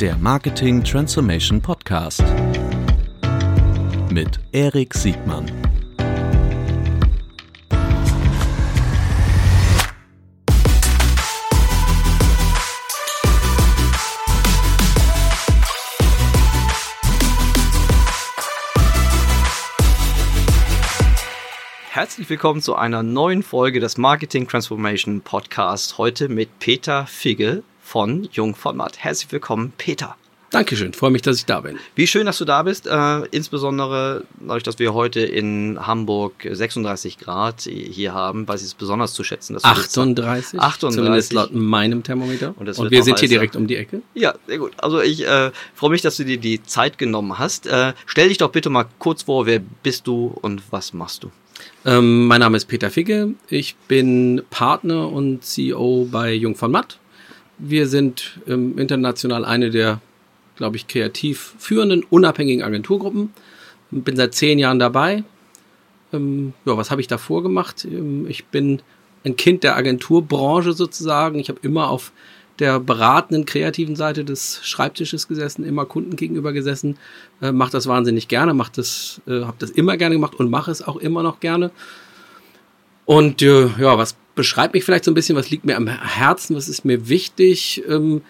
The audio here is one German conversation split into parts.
der Marketing Transformation Podcast mit Erik Siegmann. Herzlich willkommen zu einer neuen Folge des Marketing Transformation Podcast. Heute mit Peter Figge von Jungformat. Herzlich willkommen, Peter. Dankeschön, freue mich, dass ich da bin. Wie schön, dass du da bist. Äh, insbesondere dadurch, dass wir heute in Hamburg 36 Grad hier haben, weiß ich es besonders zu schätzen. Dass 38? 38. Zumindest laut meinem Thermometer. Und, Und wir sind heißer. hier direkt um die Ecke. Ja, sehr gut. Also ich äh, freue mich, dass du dir die Zeit genommen hast. Äh, stell dich doch bitte mal kurz vor, wer bist du und was machst du? Ähm, mein Name ist Peter Figge. Ich bin Partner und CEO bei Jung von Matt. Wir sind ähm, international eine der, glaube ich, kreativ führenden, unabhängigen Agenturgruppen. Bin seit zehn Jahren dabei. Ähm, ja, was habe ich davor gemacht? Ähm, ich bin ein Kind der Agenturbranche sozusagen. Ich habe immer auf der beratenden, kreativen Seite des Schreibtisches gesessen, immer Kunden gegenüber gesessen, äh, mache das wahnsinnig gerne, mach das, äh, habe das immer gerne gemacht und mache es auch immer noch gerne. Und äh, ja, was beschreibt mich vielleicht so ein bisschen, was liegt mir am Herzen, was ist mir wichtig? Ähm,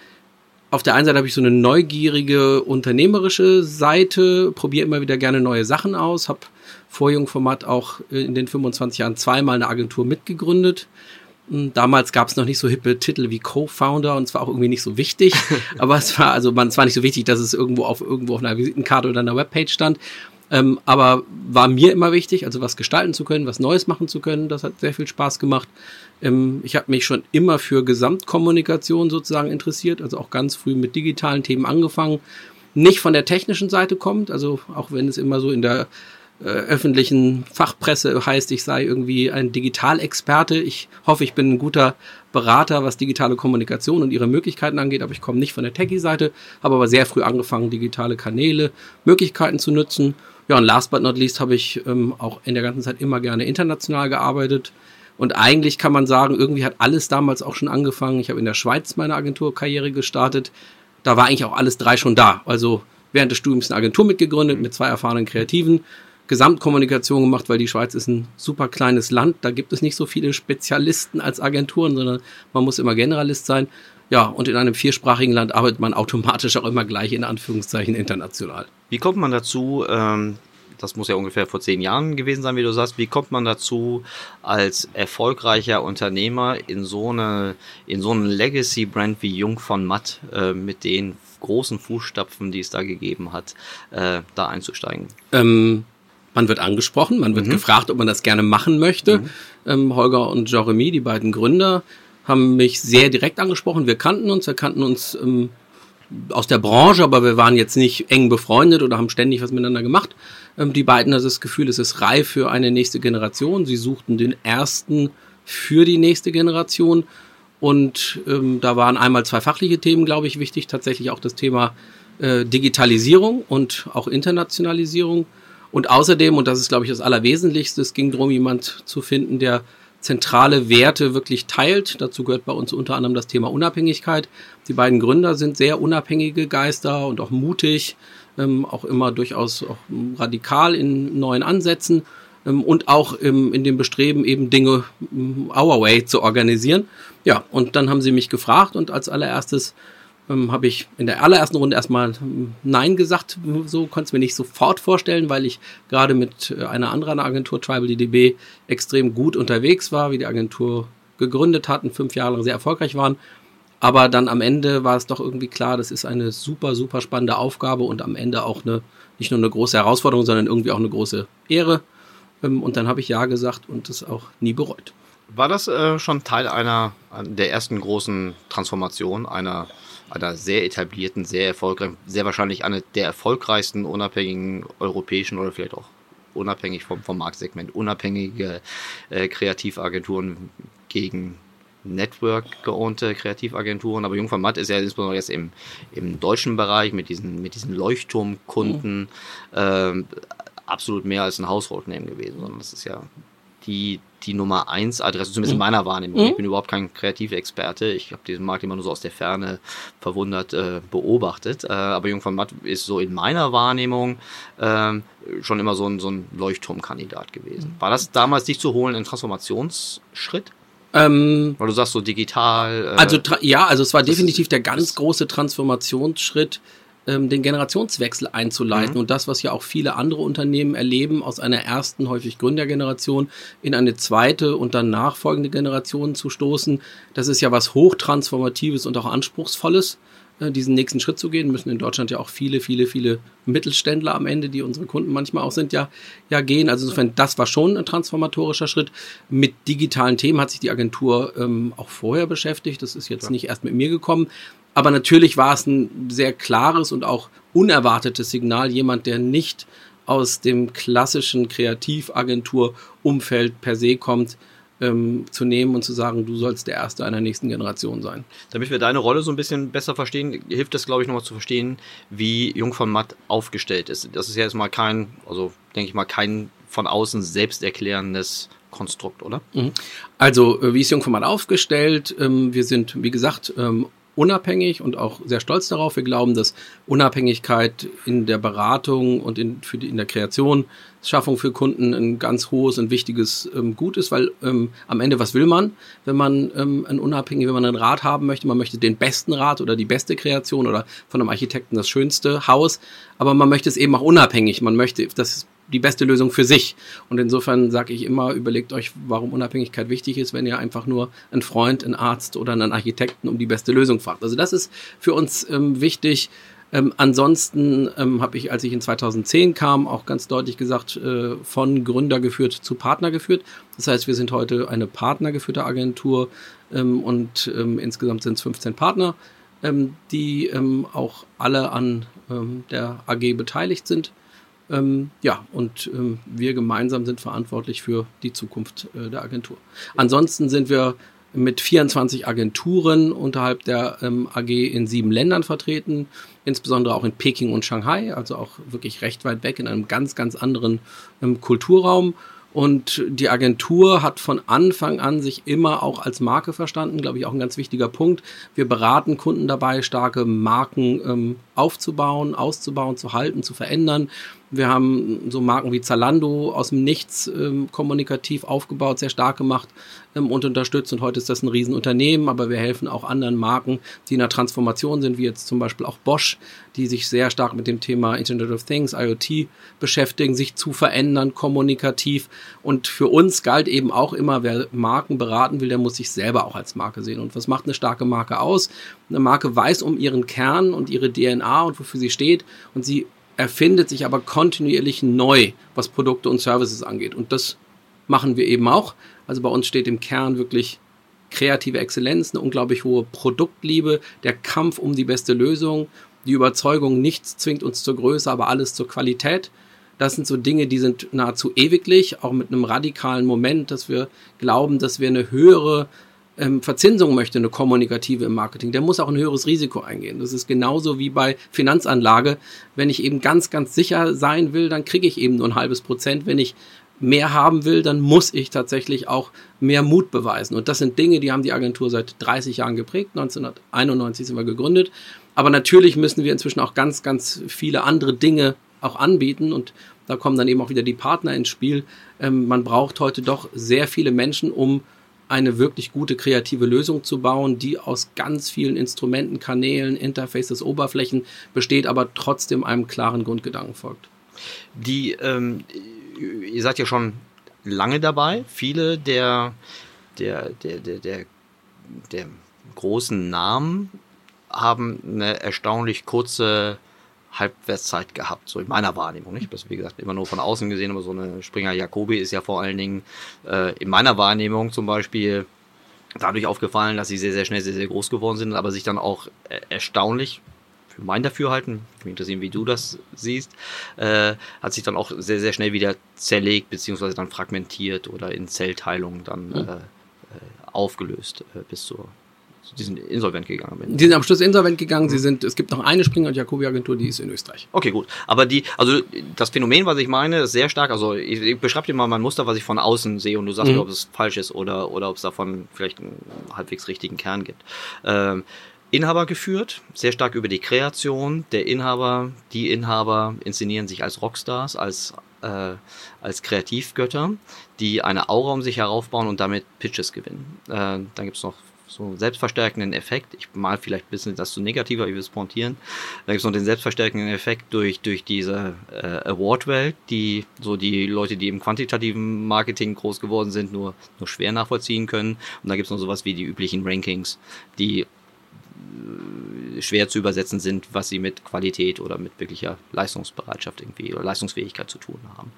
auf der einen Seite habe ich so eine neugierige unternehmerische Seite, probiere immer wieder gerne neue Sachen aus, habe vor Jungformat auch in den 25 Jahren zweimal eine Agentur mitgegründet. Hm, damals gab es noch nicht so hippe Titel wie Co-Founder und es war auch irgendwie nicht so wichtig. aber es war, also man, es war nicht so wichtig, dass es irgendwo auf irgendwo auf einer Visitenkarte oder einer Webpage stand. Ähm, aber war mir immer wichtig, also was gestalten zu können, was Neues machen zu können. Das hat sehr viel Spaß gemacht. Ähm, ich habe mich schon immer für Gesamtkommunikation sozusagen interessiert, also auch ganz früh mit digitalen Themen angefangen. Nicht von der technischen Seite kommt, also auch wenn es immer so in der äh, öffentlichen Fachpresse heißt, ich sei irgendwie ein Digitalexperte. Ich hoffe, ich bin ein guter Berater, was digitale Kommunikation und ihre Möglichkeiten angeht, aber ich komme nicht von der Techie-Seite, habe aber sehr früh angefangen, digitale Kanäle, Möglichkeiten zu nutzen. Ja, und last but not least habe ich ähm, auch in der ganzen Zeit immer gerne international gearbeitet. Und eigentlich kann man sagen, irgendwie hat alles damals auch schon angefangen. Ich habe in der Schweiz meine Agenturkarriere gestartet. Da war eigentlich auch alles drei schon da. Also während des Studiums eine Agentur mitgegründet mit zwei erfahrenen Kreativen Gesamtkommunikation gemacht, weil die Schweiz ist ein super kleines Land. Da gibt es nicht so viele Spezialisten als Agenturen, sondern man muss immer Generalist sein. Ja, und in einem viersprachigen Land arbeitet man automatisch auch immer gleich in Anführungszeichen international. Wie kommt man dazu, ähm, das muss ja ungefähr vor zehn Jahren gewesen sein, wie du sagst, wie kommt man dazu, als erfolgreicher Unternehmer in so eine, in so einen Legacy-Brand wie Jung von Matt äh, mit den großen Fußstapfen, die es da gegeben hat, äh, da einzusteigen? Ähm man wird angesprochen, man wird mhm. gefragt, ob man das gerne machen möchte. Mhm. Ähm, Holger und Jeremy, die beiden Gründer, haben mich sehr direkt angesprochen. Wir kannten uns, wir kannten uns ähm, aus der Branche, aber wir waren jetzt nicht eng befreundet oder haben ständig was miteinander gemacht. Ähm, die beiden hatten das Gefühl, es ist reif für eine nächste Generation. Sie suchten den ersten für die nächste Generation. Und ähm, da waren einmal zwei fachliche Themen, glaube ich, wichtig. Tatsächlich auch das Thema äh, Digitalisierung und auch Internationalisierung. Und außerdem, und das ist, glaube ich, das Allerwesentlichste, es ging darum, jemand zu finden, der zentrale Werte wirklich teilt. Dazu gehört bei uns unter anderem das Thema Unabhängigkeit. Die beiden Gründer sind sehr unabhängige Geister und auch mutig, ähm, auch immer durchaus auch radikal in neuen Ansätzen ähm, und auch ähm, in dem Bestreben, eben Dinge ähm, our way zu organisieren. Ja, und dann haben sie mich gefragt und als allererstes ähm, habe ich in der allerersten Runde erstmal Nein gesagt. So konnte es mir nicht sofort vorstellen, weil ich gerade mit äh, einer anderen Agentur, Tribal DDB, extrem gut unterwegs war, wie die Agentur gegründet hatten, fünf Jahre lang sehr erfolgreich waren. Aber dann am Ende war es doch irgendwie klar, das ist eine super, super spannende Aufgabe und am Ende auch eine, nicht nur eine große Herausforderung, sondern irgendwie auch eine große Ehre. Ähm, und dann habe ich Ja gesagt und das auch nie bereut. War das äh, schon Teil einer der ersten großen Transformationen einer einer sehr etablierten, sehr erfolgreichen, sehr wahrscheinlich eine der erfolgreichsten unabhängigen europäischen oder vielleicht auch unabhängig vom, vom Marktsegment, unabhängige äh, Kreativagenturen gegen Network geohnte Kreativagenturen, aber Jungfern Matt ist ja insbesondere jetzt im, im deutschen Bereich mit diesen, mit diesen Leuchtturmkunden mhm. äh, absolut mehr als ein Household Name gewesen, sondern das ist ja die, die Nummer 1 Adresse, zumindest in Mhm. meiner Wahrnehmung. Mhm. Ich bin überhaupt kein Kreativexperte. Ich habe diesen Markt immer nur so aus der Ferne verwundert äh, beobachtet. Äh, aber Jung von Matt ist so in meiner Wahrnehmung ähm, schon immer so ein, so ein Leuchtturmkandidat gewesen. War das damals dich zu holen ein Transformationsschritt? Ähm, Weil du sagst so digital. Äh, Also ja, also es war definitiv der ganz große Transformationsschritt, ähm, den Generationswechsel einzuleiten Mhm. und das, was ja auch viele andere Unternehmen erleben, aus einer ersten, häufig Gründergeneration in eine zweite und dann nachfolgende Generation zu stoßen. Das ist ja was hochtransformatives und auch anspruchsvolles, äh, diesen nächsten Schritt zu gehen. Müssen in Deutschland ja auch viele, viele, viele Mittelständler am Ende, die unsere Kunden manchmal auch sind, ja, ja gehen. Also insofern, das war schon ein transformatorischer Schritt. Mit digitalen Themen hat sich die Agentur ähm, auch vorher beschäftigt. Das ist jetzt Ja. nicht erst mit mir gekommen. Aber natürlich war es ein sehr klares und auch unerwartetes Signal. Jemand, der nicht aus dem klassischen Kreativagentur-Umfeld per se kommt, ähm, zu nehmen und zu sagen, du sollst der Erste einer nächsten Generation sein. Damit wir deine Rolle so ein bisschen besser verstehen, hilft es, glaube ich, nochmal zu verstehen, wie Jung von Matt aufgestellt ist. Das ist ja jetzt mal kein, also denke ich mal, kein von außen selbsterklärendes Konstrukt, oder? Also, äh, wie ist Jungformat aufgestellt? Ähm, Wir sind, wie gesagt, ähm, unabhängig und auch sehr stolz darauf. Wir glauben, dass Unabhängigkeit in der Beratung und in, für die, in der Kreation, Schaffung für Kunden ein ganz hohes und wichtiges ähm, Gut ist, weil ähm, am Ende, was will man, wenn man ähm, ein unabhängig, wenn man einen Rat haben möchte? Man möchte den besten Rat oder die beste Kreation oder von einem Architekten das schönste Haus, aber man möchte es eben auch unabhängig. Man möchte das die beste Lösung für sich. Und insofern sage ich immer, überlegt euch, warum Unabhängigkeit wichtig ist, wenn ihr einfach nur einen Freund, einen Arzt oder einen Architekten um die beste Lösung fragt. Also das ist für uns ähm, wichtig. Ähm, ansonsten ähm, habe ich, als ich in 2010 kam, auch ganz deutlich gesagt, äh, von Gründer geführt zu Partner geführt. Das heißt, wir sind heute eine partnergeführte Agentur ähm, und ähm, insgesamt sind es 15 Partner, ähm, die ähm, auch alle an der AG beteiligt sind. Ähm, ja, und ähm, wir gemeinsam sind verantwortlich für die Zukunft äh, der Agentur. Ansonsten sind wir mit 24 Agenturen unterhalb der ähm, AG in sieben Ländern vertreten, insbesondere auch in Peking und Shanghai, also auch wirklich recht weit weg in einem ganz, ganz anderen ähm, Kulturraum. Und die Agentur hat von Anfang an sich immer auch als Marke verstanden, glaube ich, auch ein ganz wichtiger Punkt. Wir beraten Kunden dabei, starke Marken ähm, aufzubauen, auszubauen, zu halten, zu verändern. Wir haben so Marken wie Zalando aus dem Nichts ähm, kommunikativ aufgebaut, sehr stark gemacht ähm, und unterstützt. Und heute ist das ein Riesenunternehmen, aber wir helfen auch anderen Marken, die in der Transformation sind, wie jetzt zum Beispiel auch Bosch, die sich sehr stark mit dem Thema Internet of Things, IoT beschäftigen, sich zu verändern, kommunikativ. Und für uns galt eben auch immer, wer Marken beraten will, der muss sich selber auch als Marke sehen. Und was macht eine starke Marke aus? Eine Marke weiß um ihren Kern und ihre DNA und wofür sie steht und sie erfindet sich aber kontinuierlich neu, was Produkte und Services angeht. Und das machen wir eben auch. Also bei uns steht im Kern wirklich kreative Exzellenz, eine unglaublich hohe Produktliebe, der Kampf um die beste Lösung, die Überzeugung, nichts zwingt uns zur Größe, aber alles zur Qualität. Das sind so Dinge, die sind nahezu ewiglich, auch mit einem radikalen Moment, dass wir glauben, dass wir eine höhere ähm, Verzinsung möchte, eine kommunikative im Marketing, der muss auch ein höheres Risiko eingehen. Das ist genauso wie bei Finanzanlage. Wenn ich eben ganz, ganz sicher sein will, dann kriege ich eben nur ein halbes Prozent. Wenn ich mehr haben will, dann muss ich tatsächlich auch mehr Mut beweisen. Und das sind Dinge, die haben die Agentur seit 30 Jahren geprägt. 1991 sind wir gegründet. Aber natürlich müssen wir inzwischen auch ganz, ganz viele andere Dinge auch anbieten. Und da kommen dann eben auch wieder die Partner ins Spiel. Ähm, man braucht heute doch sehr viele Menschen, um eine wirklich gute kreative Lösung zu bauen, die aus ganz vielen Instrumenten, Kanälen, Interfaces, Oberflächen besteht, aber trotzdem einem klaren Grundgedanken folgt. Die, ähm, ihr seid ja schon lange dabei. Viele der, der, der, der, der, der großen Namen haben eine erstaunlich kurze Halbwertszeit gehabt, so in meiner Wahrnehmung. Nicht? Das wie gesagt immer nur von außen gesehen, aber so eine Springer Jacobi ist ja vor allen Dingen äh, in meiner Wahrnehmung zum Beispiel dadurch aufgefallen, dass sie sehr, sehr schnell sehr, sehr groß geworden sind, aber sich dann auch äh, erstaunlich für mein Dafürhalten, mich interessieren, wie du das siehst, äh, hat sich dann auch sehr, sehr schnell wieder zerlegt, beziehungsweise dann fragmentiert oder in Zellteilungen dann äh, äh, aufgelöst äh, bis zur die sind insolvent gegangen. Die sind am Schluss insolvent gegangen. Sie sind, es gibt noch eine Springer und Jacobi Agentur, die ist in Österreich. Okay, gut. Aber die, also das Phänomen, was ich meine, ist sehr stark. Also ich, ich beschreibe dir mal mein Muster, was ich von außen sehe und du sagst Mhm. mir, ob es falsch ist oder, oder ob es davon vielleicht einen halbwegs richtigen Kern gibt. Ähm, Inhaber geführt, sehr stark über die Kreation. Der Inhaber, die Inhaber inszenieren sich als Rockstars, als, äh, als Kreativgötter, die eine Aura um sich heraufbauen und damit Pitches gewinnen. Äh, dann gibt es noch so selbstverstärkenden Effekt. Ich mal vielleicht ein bisschen das zu negativer, ich will es pointieren. Da gibt es noch den selbstverstärkenden Effekt durch, durch diese äh, Award-Welt, die so die Leute, die im quantitativen Marketing groß geworden sind, nur, nur schwer nachvollziehen können. Und da gibt es noch sowas wie die üblichen Rankings, die schwer zu übersetzen sind, was sie mit Qualität oder mit wirklicher Leistungsbereitschaft irgendwie oder Leistungsfähigkeit zu tun haben.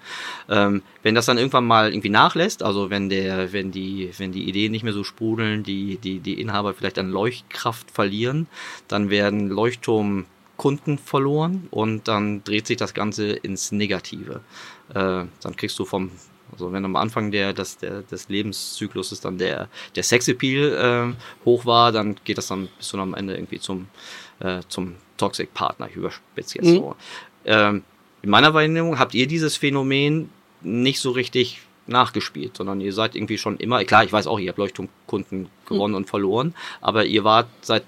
Ähm, wenn das dann irgendwann mal irgendwie nachlässt, also wenn der, wenn die, wenn die Ideen nicht mehr so sprudeln, die, die, die Inhaber vielleicht an Leuchtkraft verlieren, dann werden Leuchtturmkunden verloren und dann dreht sich das Ganze ins Negative. Äh, dann kriegst du vom also wenn am Anfang der, des, der, des Lebenszykluses dann der, der Sexappeal äh, hoch war, dann geht das dann bis zu am Ende irgendwie zum, äh, zum Toxic Partner, ich überspitze jetzt Mhm. so. Ähm, in meiner Wahrnehmung habt ihr dieses Phänomen nicht so richtig nachgespielt, sondern ihr seid irgendwie schon immer, klar, ich weiß auch, ihr habt Leuchtturmkunden gewonnen und verloren, aber ihr wart seit,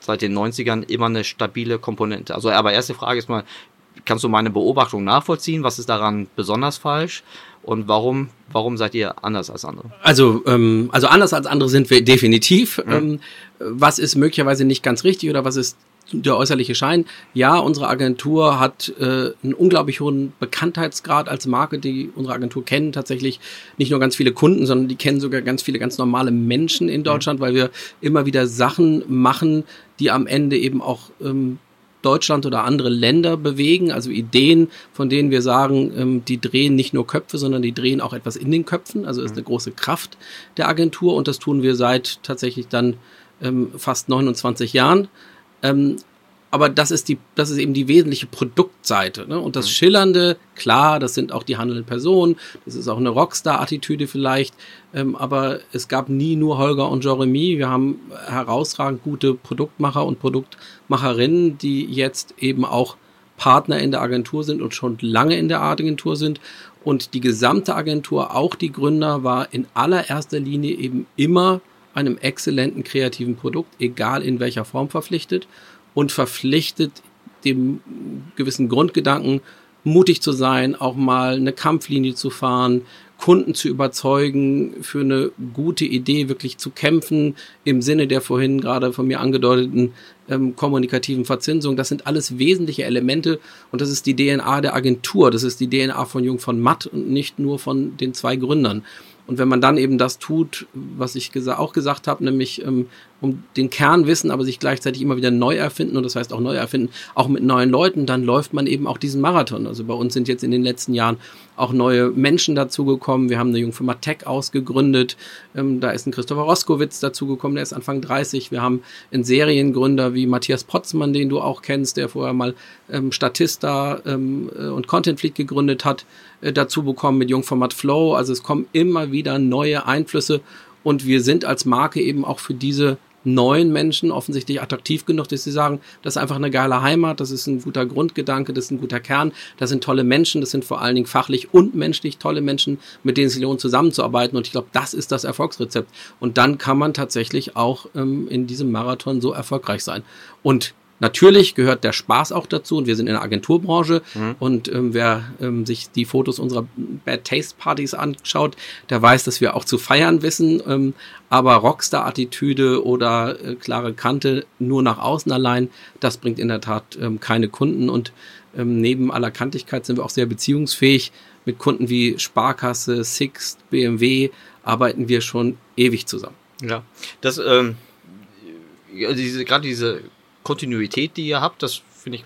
seit den 90ern immer eine stabile Komponente. Also, aber erste Frage ist mal, kannst du meine Beobachtung nachvollziehen? Was ist daran besonders falsch? Und warum, warum seid ihr anders als andere? Also, ähm, also anders als andere sind wir definitiv. Ähm, was ist möglicherweise nicht ganz richtig oder was ist der äußerliche Schein? Ja, unsere Agentur hat äh, einen unglaublich hohen Bekanntheitsgrad als Marke, die unsere Agentur kennen tatsächlich nicht nur ganz viele Kunden, sondern die kennen sogar ganz viele ganz normale Menschen in Deutschland, weil wir immer wieder Sachen machen, die am Ende eben auch ähm, Deutschland oder andere Länder bewegen, also Ideen, von denen wir sagen, ähm, die drehen nicht nur Köpfe, sondern die drehen auch etwas in den Köpfen. Also ist eine große Kraft der Agentur und das tun wir seit tatsächlich dann ähm, fast 29 Jahren. Aber das ist die, das ist eben die wesentliche Produktseite. Ne? Und das Schillernde, klar, das sind auch die handelnden Personen, das ist auch eine Rockstar-Attitüde vielleicht, ähm, aber es gab nie nur Holger und Jeremy. Wir haben herausragend gute Produktmacher und Produktmacherinnen, die jetzt eben auch Partner in der Agentur sind und schon lange in der Agentur sind. Und die gesamte Agentur, auch die Gründer, war in allererster Linie eben immer einem exzellenten kreativen Produkt, egal in welcher Form verpflichtet und verpflichtet dem gewissen Grundgedanken, mutig zu sein, auch mal eine Kampflinie zu fahren, Kunden zu überzeugen, für eine gute Idee wirklich zu kämpfen, im Sinne der vorhin gerade von mir angedeuteten ähm, kommunikativen Verzinsung. Das sind alles wesentliche Elemente und das ist die DNA der Agentur, das ist die DNA von Jung von Matt und nicht nur von den zwei Gründern. Und wenn man dann eben das tut, was ich auch gesagt habe, nämlich ähm, um den Kern wissen, aber sich gleichzeitig immer wieder neu erfinden und das heißt auch neu erfinden, auch mit neuen Leuten, dann läuft man eben auch diesen Marathon. Also bei uns sind jetzt in den letzten Jahren auch neue Menschen dazugekommen. Wir haben eine Jungfirma Tech ausgegründet. Ähm, da ist ein Christopher Roskowitz dazugekommen, der ist Anfang 30. Wir haben einen Seriengründer wie Matthias Potzmann, den du auch kennst, der vorher mal ähm, Statista ähm, äh, und Content Fleet gegründet hat, äh, dazu bekommen mit Jungformat Flow. Also es kommen immer wieder neue Einflüsse und wir sind als Marke eben auch für diese neuen Menschen offensichtlich attraktiv genug, dass sie sagen, das ist einfach eine geile Heimat, das ist ein guter Grundgedanke, das ist ein guter Kern, das sind tolle Menschen, das sind vor allen Dingen fachlich und menschlich tolle Menschen, mit denen es lohnt zusammenzuarbeiten. Und ich glaube, das ist das Erfolgsrezept. Und dann kann man tatsächlich auch ähm, in diesem Marathon so erfolgreich sein. Und Natürlich gehört der Spaß auch dazu und wir sind in der Agenturbranche und ähm, wer ähm, sich die Fotos unserer Bad Taste Partys anschaut, der weiß, dass wir auch zu feiern wissen, ähm, aber Rockstar-Attitüde oder äh, klare Kante nur nach außen allein, das bringt in der Tat ähm, keine Kunden und ähm, neben aller Kantigkeit sind wir auch sehr beziehungsfähig. Mit Kunden wie Sparkasse, Sixt, BMW arbeiten wir schon ewig zusammen. Ja, das, ähm, ja, diese, gerade diese Kontinuität, die ihr habt, das finde ich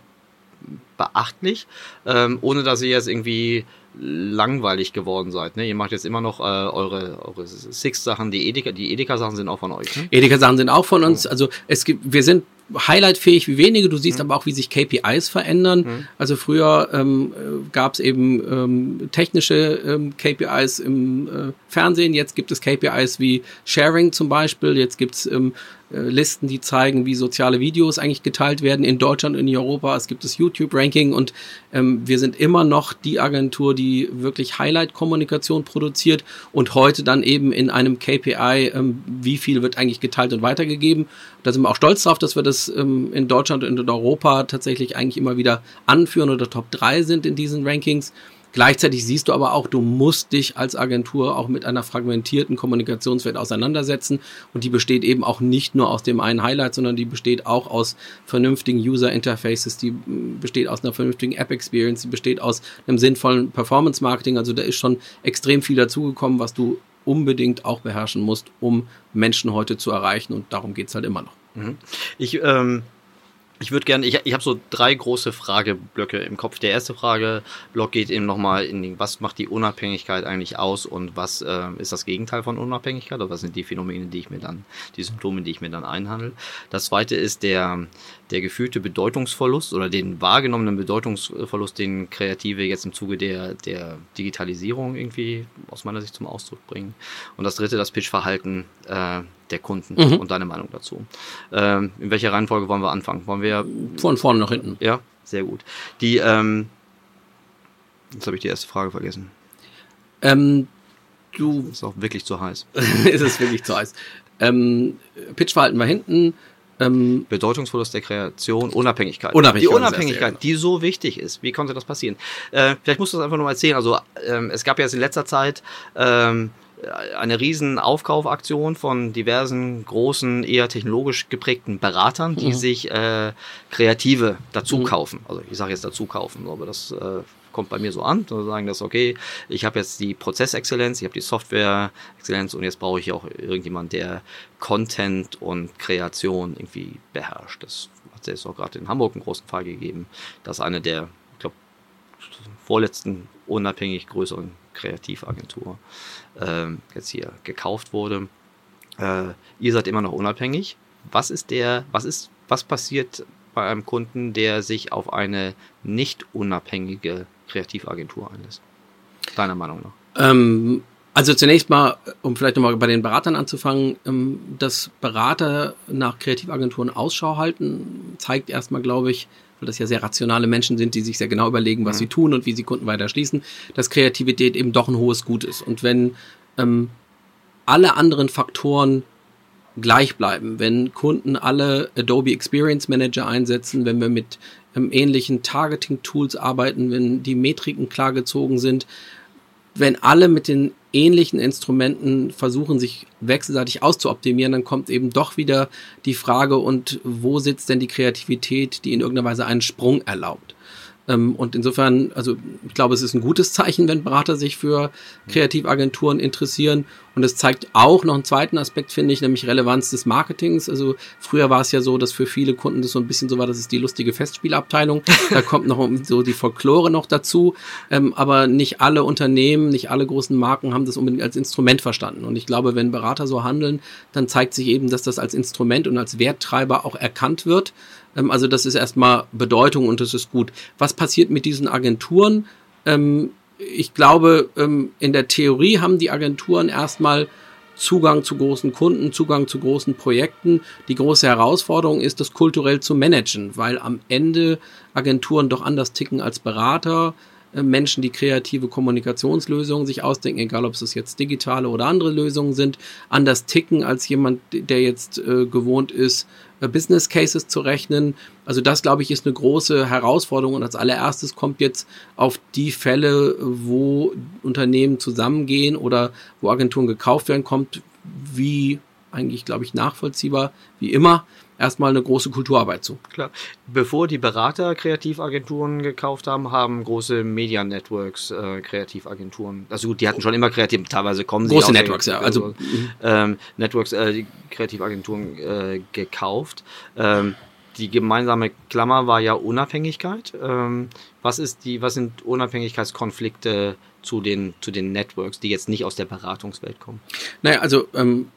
beachtlich, ähm, ohne dass ihr jetzt irgendwie langweilig geworden seid. Ne? Ihr macht jetzt immer noch äh, eure, eure Six-Sachen, die Edeka, die Edeka-Sachen sind auch von euch. Ne? Edeka-Sachen sind auch von uns. Also es gibt, wir sind highlightfähig wie wenige. Du siehst aber auch, wie sich KPIs verändern. Also früher ähm, gab es eben ähm, technische ähm, KPIs im äh, Fernsehen. Jetzt gibt es KPIs wie Sharing zum Beispiel. Jetzt gibt es ähm, äh, Listen, die zeigen, wie soziale Videos eigentlich geteilt werden in Deutschland und in Europa. Es gibt das YouTube-Ranking und ähm, wir sind immer noch die Agentur, die wirklich Highlight-Kommunikation produziert und heute dann eben in einem KPI, ähm, wie viel wird eigentlich geteilt und weitergegeben. Da sind wir auch stolz drauf, dass wir das ähm, in Deutschland und in Europa tatsächlich eigentlich immer wieder anführen oder Top 3 sind in diesen Rankings. Gleichzeitig siehst du aber auch, du musst dich als Agentur auch mit einer fragmentierten Kommunikationswelt auseinandersetzen. Und die besteht eben auch nicht nur aus dem einen Highlight, sondern die besteht auch aus vernünftigen User Interfaces, die besteht aus einer vernünftigen App Experience, die besteht aus einem sinnvollen Performance Marketing. Also da ist schon extrem viel dazugekommen, was du unbedingt auch beherrschen musst, um Menschen heute zu erreichen. Und darum geht's halt immer noch. Mhm. Ich ähm, ich würde gerne, ich, ich habe so drei große Frageblöcke im Kopf. Der erste Frageblock geht eben nochmal in den, was macht die Unabhängigkeit eigentlich aus und was äh, ist das Gegenteil von Unabhängigkeit oder was sind die Phänomene, die ich mir dann, die Symptome, die ich mir dann einhandle. Das zweite ist der, der gefühlte Bedeutungsverlust oder den wahrgenommenen Bedeutungsverlust, den Kreative jetzt im Zuge der, der Digitalisierung irgendwie aus meiner Sicht zum Ausdruck bringen. Und das dritte, das Pitchverhalten äh, der Kunden mhm. und deine Meinung dazu. Ähm, in welcher Reihenfolge wollen wir anfangen? Wollen wir von vorne nach hinten? Ja, sehr gut. Die, ähm, jetzt habe ich die erste Frage vergessen. Ähm, du ist auch wirklich zu heiß. ist es wirklich zu heiß. Ähm, Pitchverhalten war hinten. Ähm, Bedeutungsverlust der Kreation, Unabhängigkeit. Unabhängigkeit die Unabhängigkeit, die so wichtig ist. Wie konnte das passieren? Äh, vielleicht musst du das einfach nur mal erzählen. Also ähm, es gab ja jetzt in letzter Zeit ähm, eine riesen Aufkaufaktion von diversen großen, eher technologisch geprägten Beratern, die mhm. sich äh, Kreative dazu mhm. kaufen. Also ich sage jetzt dazu kaufen, aber das äh, kommt bei mir so an. Da sagen das, okay, ich habe jetzt die Prozessexzellenz, ich habe die Software-Exzellenz und jetzt brauche ich auch irgendjemand, der Content und Kreation irgendwie beherrscht. Das hat es auch gerade in Hamburg einen großen Fall gegeben, dass eine der, ich glaube, vorletzten unabhängig größeren Kreativagentur äh, jetzt hier gekauft wurde. Äh, ihr seid immer noch unabhängig. Was ist der, was ist, was passiert bei einem Kunden, der sich auf eine nicht unabhängige Kreativagentur einlässt? Deiner Meinung nach? Ähm, also zunächst mal, um vielleicht nochmal bei den Beratern anzufangen, ähm, dass Berater nach Kreativagenturen Ausschau halten, zeigt erstmal, glaube ich, weil das ja sehr rationale Menschen sind, die sich sehr genau überlegen, was mhm. sie tun und wie sie Kunden weiter schließen, dass Kreativität eben doch ein hohes Gut ist. Und wenn ähm, alle anderen Faktoren gleich bleiben, wenn Kunden alle Adobe Experience Manager einsetzen, wenn wir mit ähnlichen Targeting-Tools arbeiten, wenn die Metriken klar gezogen sind, wenn alle mit den ähnlichen Instrumenten versuchen, sich wechselseitig auszuoptimieren, dann kommt eben doch wieder die Frage, und wo sitzt denn die Kreativität, die in irgendeiner Weise einen Sprung erlaubt? Ähm, und insofern, also ich glaube, es ist ein gutes Zeichen, wenn Berater sich für Kreativagenturen interessieren. Und es zeigt auch noch einen zweiten Aspekt, finde ich, nämlich Relevanz des Marketings. Also früher war es ja so, dass für viele Kunden das so ein bisschen so war, das ist die lustige Festspielabteilung. Da kommt noch so die Folklore noch dazu. Ähm, aber nicht alle Unternehmen, nicht alle großen Marken haben das unbedingt als Instrument verstanden. Und ich glaube, wenn Berater so handeln, dann zeigt sich eben, dass das als Instrument und als Werttreiber auch erkannt wird. Ähm, also das ist erstmal Bedeutung und das ist gut. Was passiert mit diesen Agenturen? Ähm, ich glaube, ähm, in der Theorie haben die Agenturen erstmal Zugang zu großen Kunden, Zugang zu großen Projekten. Die große Herausforderung ist, das kulturell zu managen, weil am Ende Agenturen doch anders ticken als Berater. Äh, Menschen, die kreative Kommunikationslösungen sich ausdenken, egal ob es jetzt digitale oder andere Lösungen sind, anders ticken als jemand, der jetzt äh, gewohnt ist, Business Cases zu rechnen. Also das, glaube ich, ist eine große Herausforderung. Und als allererstes kommt jetzt auf die Fälle, wo Unternehmen zusammengehen oder wo Agenturen gekauft werden, kommt wie eigentlich, glaube ich, nachvollziehbar, wie immer, erstmal eine große Kulturarbeit zu. Klar. Bevor die Berater Kreativagenturen gekauft haben, haben große Media Networks äh, Kreativagenturen. Also gut, die hatten schon immer kreativ, teilweise kommen sie Große Networks, ja. Also, also ähm, Networks, äh, Kreativagenturen äh, gekauft. Ähm, die gemeinsame Klammer war ja Unabhängigkeit. Ähm, was ist die, was sind Unabhängigkeitskonflikte zu den, zu den Networks, die jetzt nicht aus der Beratungswelt kommen? Naja, also, ähm,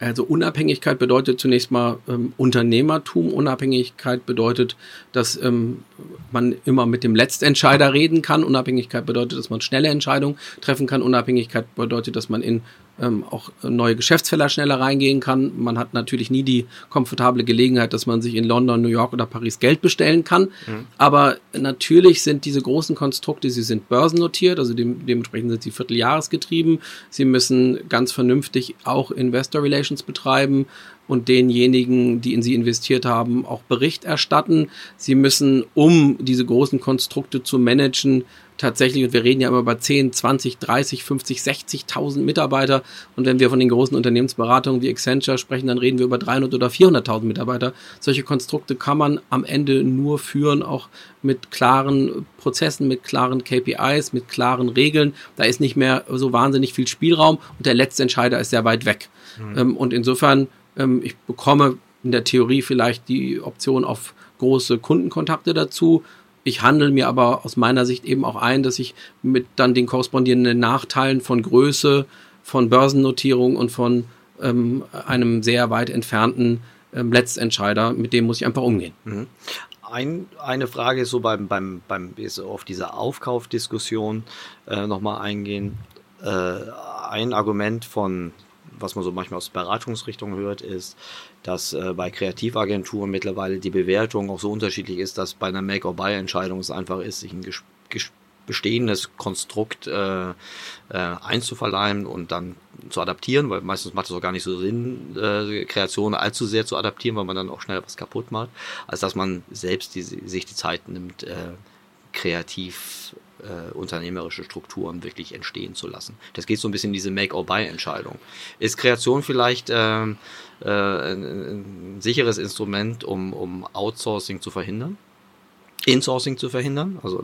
also Unabhängigkeit bedeutet zunächst mal ähm, Unternehmertum. Unabhängigkeit bedeutet, dass ähm, man immer mit dem Letztentscheider reden kann. Unabhängigkeit bedeutet, dass man schnelle Entscheidungen treffen kann. Unabhängigkeit bedeutet, dass man in ähm, auch neue Geschäftsfelder schneller reingehen kann. Man hat natürlich nie die komfortable Gelegenheit, dass man sich in London, New York oder Paris Geld bestellen kann. Mhm. Aber natürlich sind diese großen Konstrukte, sie sind börsennotiert, also dem, dementsprechend sind sie vierteljahresgetrieben. Sie müssen ganz vernünftig auch Investor Relations betreiben und denjenigen, die in sie investiert haben, auch Bericht erstatten. Sie müssen, um diese großen Konstrukte zu managen, tatsächlich, und wir reden ja immer über 10, 20, 30, 50, 60.000 Mitarbeiter. Und wenn wir von den großen Unternehmensberatungen wie Accenture sprechen, dann reden wir über 300 oder 400.000 Mitarbeiter. Solche Konstrukte kann man am Ende nur führen, auch mit klaren Prozessen, mit klaren KPIs, mit klaren Regeln. Da ist nicht mehr so wahnsinnig viel Spielraum und der letzte Entscheider ist sehr weit weg. Mhm. Und insofern, ähm, ich bekomme in der Theorie vielleicht die Option auf große Kundenkontakte dazu. Ich handle mir aber aus meiner Sicht eben auch ein, dass ich mit dann den korrespondierenden Nachteilen von Größe, von Börsennotierung und von ähm, einem sehr weit entfernten ähm, Letztentscheider, mit dem muss ich einfach umgehen. Mhm. Ein, eine Frage ist so beim, beim, beim auf diese Aufkaufdiskussion äh, nochmal eingehen. Äh, ein Argument von was man so manchmal aus Beratungsrichtungen hört, ist, dass äh, bei Kreativagenturen mittlerweile die Bewertung auch so unterschiedlich ist, dass bei einer Make-or-Buy-Entscheidung es einfach ist, sich ein bestehendes Konstrukt äh, äh, einzuverleihen und dann zu adaptieren, weil meistens macht es auch gar nicht so Sinn, äh, Kreationen allzu sehr zu adaptieren, weil man dann auch schnell was kaputt macht, als dass man selbst die, sich die Zeit nimmt, äh, kreativ äh, unternehmerische Strukturen wirklich entstehen zu lassen. Das geht so ein bisschen in diese Make-or-Buy-Entscheidung. Ist Kreation vielleicht äh, äh, ein, ein, sicheres Instrument, um, um Outsourcing zu verhindern? Insourcing zu verhindern? Also,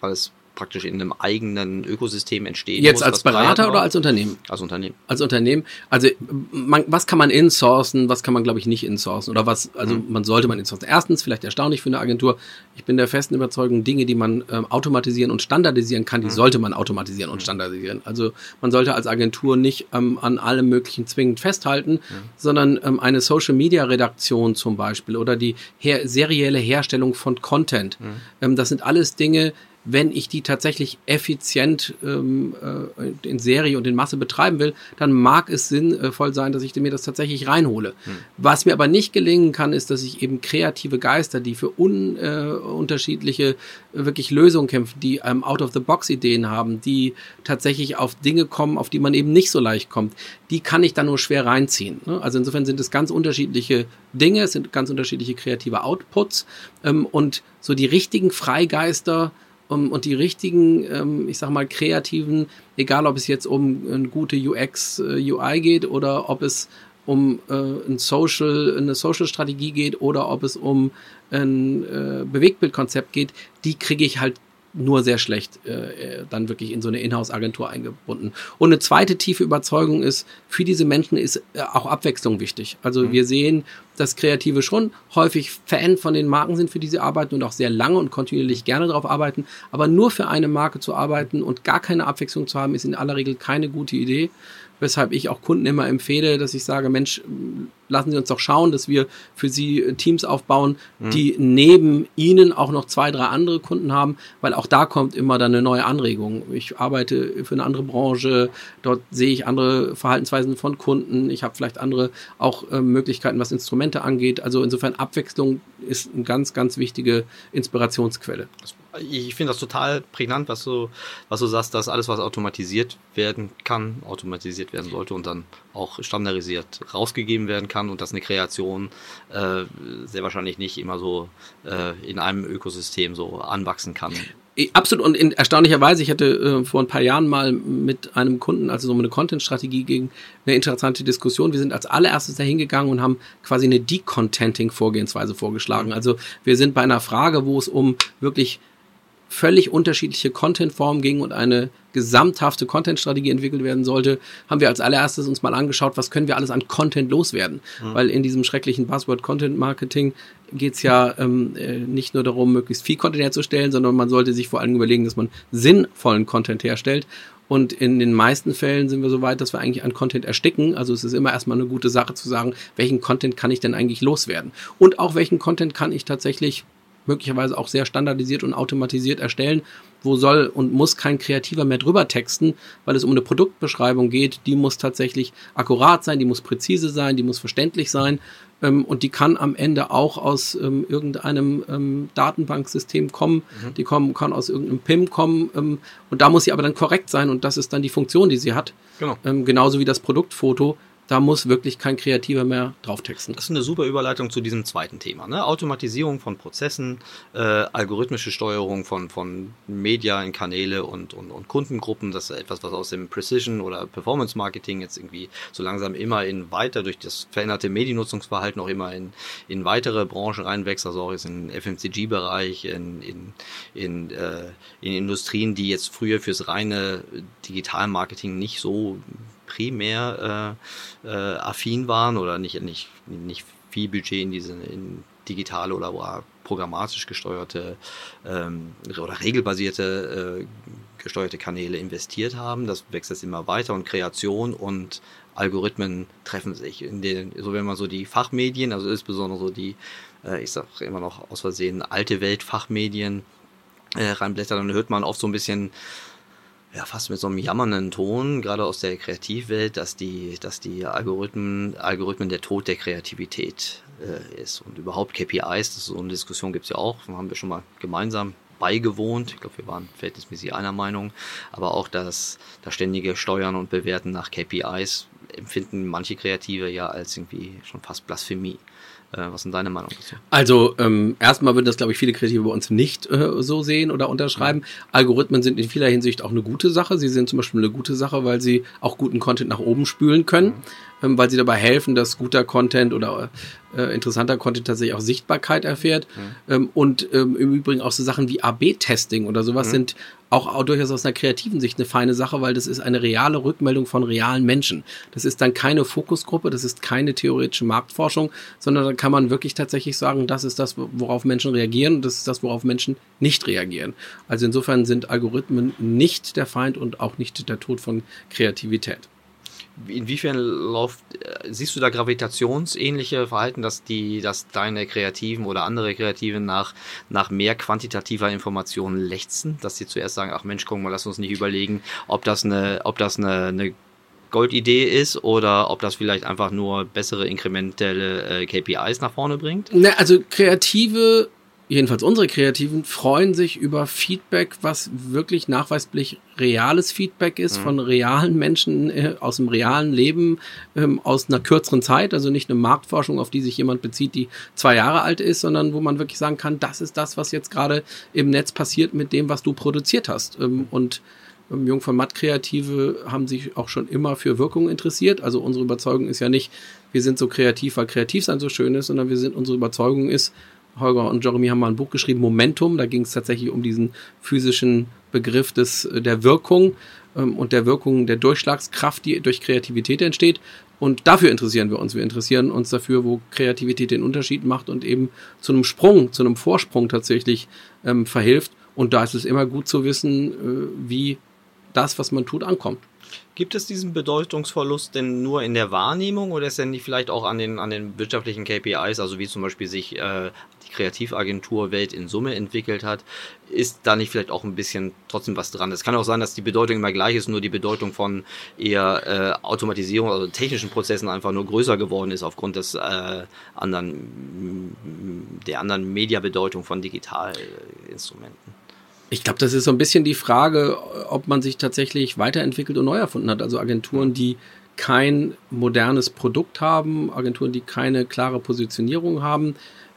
weil es praktisch in einem eigenen Ökosystem entstehen Jetzt muss, als Berater oder als Unternehmen? Als Unternehmen. Als Unternehmen. Also man, was kann man insourcen, was kann man glaube ich nicht insourcen oder was, also mhm. man sollte man insourcen. Erstens, vielleicht erstaunlich für eine Agentur, ich bin der festen Überzeugung, Dinge, die man ähm, automatisieren und standardisieren kann, die mhm. sollte man automatisieren und mhm. standardisieren. Also man sollte als Agentur nicht ähm, an allem Möglichen zwingend festhalten, mhm. sondern ähm, eine Social-Media-Redaktion zum Beispiel oder die her serielle Herstellung von Content. Mhm. Ähm, das sind alles Dinge, wenn ich die tatsächlich effizient ähm, äh, in Serie und in Masse betreiben will, dann mag es sinnvoll sein, dass ich mir das tatsächlich reinhole. Hm. Was mir aber nicht gelingen kann, ist, dass ich eben kreative Geister, die für un, äh, unterschiedliche äh, wirklich Lösungen kämpfen, die ähm, Out-of-the-Box-Ideen haben, die tatsächlich auf Dinge kommen, auf die man eben nicht so leicht kommt, die kann ich dann nur schwer reinziehen. Ne? Also insofern sind es ganz unterschiedliche Dinge, es sind ganz unterschiedliche kreative Outputs ähm, und so die richtigen Freigeister, um, und die richtigen, ähm, ich sag mal, kreativen, egal ob es jetzt um eine gute UX, äh, UI geht oder ob es um äh, ein Social, eine Social-Strategie geht oder ob es um ein äh, Bewegtbildkonzept geht, die kriege ich halt nur sehr schlecht äh, dann wirklich in so eine Inhouse-Agentur eingebunden. Und eine zweite tiefe Überzeugung ist, für diese Menschen ist äh, auch Abwechslung wichtig. Also mhm. wir sehen, dass Kreative schon häufig Fan von den Marken sind, für die sie arbeiten und auch sehr lange und kontinuierlich gerne darauf arbeiten. Aber nur für eine Marke zu arbeiten und gar keine Abwechslung zu haben, ist in aller Regel keine gute Idee weshalb ich auch Kunden immer empfehle, dass ich sage, Mensch, lassen Sie uns doch schauen, dass wir für Sie äh, Teams aufbauen, mhm. die neben Ihnen auch noch zwei, drei andere Kunden haben, weil auch da kommt immer dann eine neue Anregung. Ich arbeite für eine andere Branche, dort sehe ich andere Verhaltensweisen von Kunden, ich habe vielleicht andere auch äh, Möglichkeiten, was Instrumente angeht. Also insofern Abwechslung ist eine ganz, ganz wichtige Inspirationsquelle. Ich finde das total prägnant, was du, was du sagst, dass alles, was automatisiert werden kann, automatisiert werden sollte und dann auch standardisiert rausgegeben werden kann und dass eine Kreation äh, sehr wahrscheinlich nicht immer so äh, in einem Ökosystem so anwachsen kann. Absolut und in, erstaunlicherweise, ich hatte äh, vor ein paar Jahren mal mit einem Kunden, also so eine Content-Strategie gegen eine interessante Diskussion. Wir sind als allererstes dahin gegangen und haben quasi eine Decontenting-Vorgehensweise vorgeschlagen. Also wir sind bei einer Frage, wo es um wirklich völlig unterschiedliche Contentformen ging und eine gesamthafte Content-Strategie entwickelt werden sollte, haben wir als allererstes uns mal angeschaut, was können wir alles an Content loswerden. Mhm. Weil in diesem schrecklichen Buzzword Content Marketing geht es ja ähm, äh, nicht nur darum, möglichst viel Content herzustellen, sondern man sollte sich vor allem überlegen, dass man sinnvollen Content herstellt. Und in den meisten Fällen sind wir so weit, dass wir eigentlich an Content ersticken. Also es ist immer erstmal eine gute Sache zu sagen, welchen Content kann ich denn eigentlich loswerden? Und auch welchen Content kann ich tatsächlich möglicherweise auch sehr standardisiert und automatisiert erstellen, wo soll und muss kein Kreativer mehr drüber texten, weil es um eine Produktbeschreibung geht, die muss tatsächlich akkurat sein, die muss präzise sein, die muss verständlich sein ähm, und die kann am Ende auch aus ähm, irgendeinem ähm, Datenbanksystem kommen, mhm. die kommen, kann aus irgendeinem PIM kommen ähm, und da muss sie aber dann korrekt sein und das ist dann die Funktion, die sie hat. Genau. Ähm, genauso wie das Produktfoto da muss wirklich kein Kreativer mehr drauf texten. Das ist eine super Überleitung zu diesem zweiten Thema. Ne? Automatisierung von Prozessen, äh, algorithmische Steuerung von, von Media in Kanäle und, und, und Kundengruppen. Das ist etwas, was aus dem Precision- oder Performance-Marketing jetzt irgendwie so langsam immer in weiter durch das veränderte Mediennutzungsverhalten auch immer in, in weitere Branchen reinwächst, also auch jetzt in FMCG-Bereich, in, in, in, äh, in Industrien, die jetzt früher fürs reine Digital-Marketing nicht so primär äh, äh, affin waren oder nicht, nicht, nicht viel Budget in diese in digitale oder programmatisch gesteuerte ähm, oder regelbasierte äh, gesteuerte Kanäle investiert haben. Das wächst jetzt immer weiter und Kreation und Algorithmen treffen sich. In den, so wenn man so die Fachmedien, also insbesondere so die, äh, ich sag immer noch aus Versehen, alte Welt-Fachmedien äh, reinblättert, dann hört man oft so ein bisschen ja, fast mit so einem jammernden Ton, gerade aus der Kreativwelt, dass die, dass die Algorithmen, Algorithmen der Tod der Kreativität äh, ist. Und überhaupt KPIs, das so eine Diskussion gibt es ja auch, haben wir schon mal gemeinsam beigewohnt. Ich glaube, wir waren verhältnismäßig einer Meinung. Aber auch das, das ständige Steuern und Bewerten nach KPIs empfinden manche Kreative ja als irgendwie schon fast Blasphemie. Äh, was sind deine Meinung dazu? Also ähm, erstmal würden das, glaube ich, viele Kreative bei uns nicht äh, so sehen oder unterschreiben. Ja. Algorithmen sind in vieler Hinsicht auch eine gute Sache. Sie sind zum Beispiel eine gute Sache, weil sie auch guten Content nach oben spülen können, mhm. Ähm, weil sie dabei helfen, dass guter Content oder äh, interessanter Content tatsächlich auch Sichtbarkeit erfährt. Mhm. Ähm, und ähm, im Übrigen auch so Sachen wie AB-Testing oder sowas mhm. sind auch, auch durchaus aus einer kreativen Sicht eine feine Sache, weil das ist eine reale Rückmeldung von realen Menschen. Das ist dann keine Fokusgruppe, das ist keine theoretische Marktforschung, sondern da kann man wirklich tatsächlich sagen, das ist das, worauf Menschen reagieren und das ist das, worauf Menschen nicht reagieren. Also insofern sind Algorithmen nicht der Feind und auch nicht der Tod von Kreativität. Inwiefern läuft, äh, siehst du da gravitationsähnliche Verhalten, dass die, dass deine Kreativen oder andere Kreativen nach, nach mehr quantitativer Informationen lechzen, dass sie zuerst sagen, ach Mensch, guck mal, lass uns nicht überlegen, ob das eine, ob das eine, eine Goldidee ist oder ob das vielleicht einfach nur bessere inkrementelle äh, KPIs nach vorne bringt? Ne, also kreative jedenfalls unsere Kreativen, freuen sich über Feedback, was wirklich nachweislich reales Feedback ist mhm. von realen Menschen äh, aus dem realen Leben, ähm, aus einer kürzeren Zeit, also nicht eine Marktforschung, auf die sich jemand bezieht, die zwei Jahre alt ist, sondern wo man wirklich sagen kann, das ist das, was jetzt gerade im Netz passiert mit dem, was du produziert hast. Ähm, und ähm, Jung von Matt Kreative haben sich auch schon immer für Wirkung interessiert. Also unsere Überzeugung ist ja nicht, wir sind so kreativ, weil kreativ sein so schön ist, sondern wir sind, unsere Überzeugung ist, Holger und Jeremy haben mal ein Buch geschrieben, Momentum. Da ging es tatsächlich um diesen physischen Begriff des, äh, der Wirkung ähm, und der Wirkung der Durchschlagskraft, die durch Kreativität entsteht. Und dafür interessieren wir uns. Wir interessieren uns dafür, wo Kreativität den Unterschied macht und eben zu einem Sprung, zu einem Vorsprung tatsächlich ähm, verhilft. Und da ist es immer gut zu wissen, äh, wie das, was man tut, ankommt. Gibt es diesen Bedeutungsverlust denn nur in der Wahrnehmung oder ist er nicht vielleicht auch an den, an den wirtschaftlichen KPIs, also wie zum Beispiel sich äh, Kreativagenturwelt in Summe entwickelt hat, ist da nicht vielleicht auch ein bisschen trotzdem was dran? Es kann auch sein, dass die Bedeutung immer gleich ist, nur die Bedeutung von eher äh, Automatisierung, also technischen Prozessen einfach nur größer geworden ist aufgrund des äh, anderen, der anderen Mediabedeutung von Digitalinstrumenten. Ich glaube, das ist so ein bisschen die Frage, ob man sich tatsächlich weiterentwickelt und neu erfunden hat. Also Agenturen, die kein modernes Produkt haben, Agenturen, die keine klare Positionierung haben,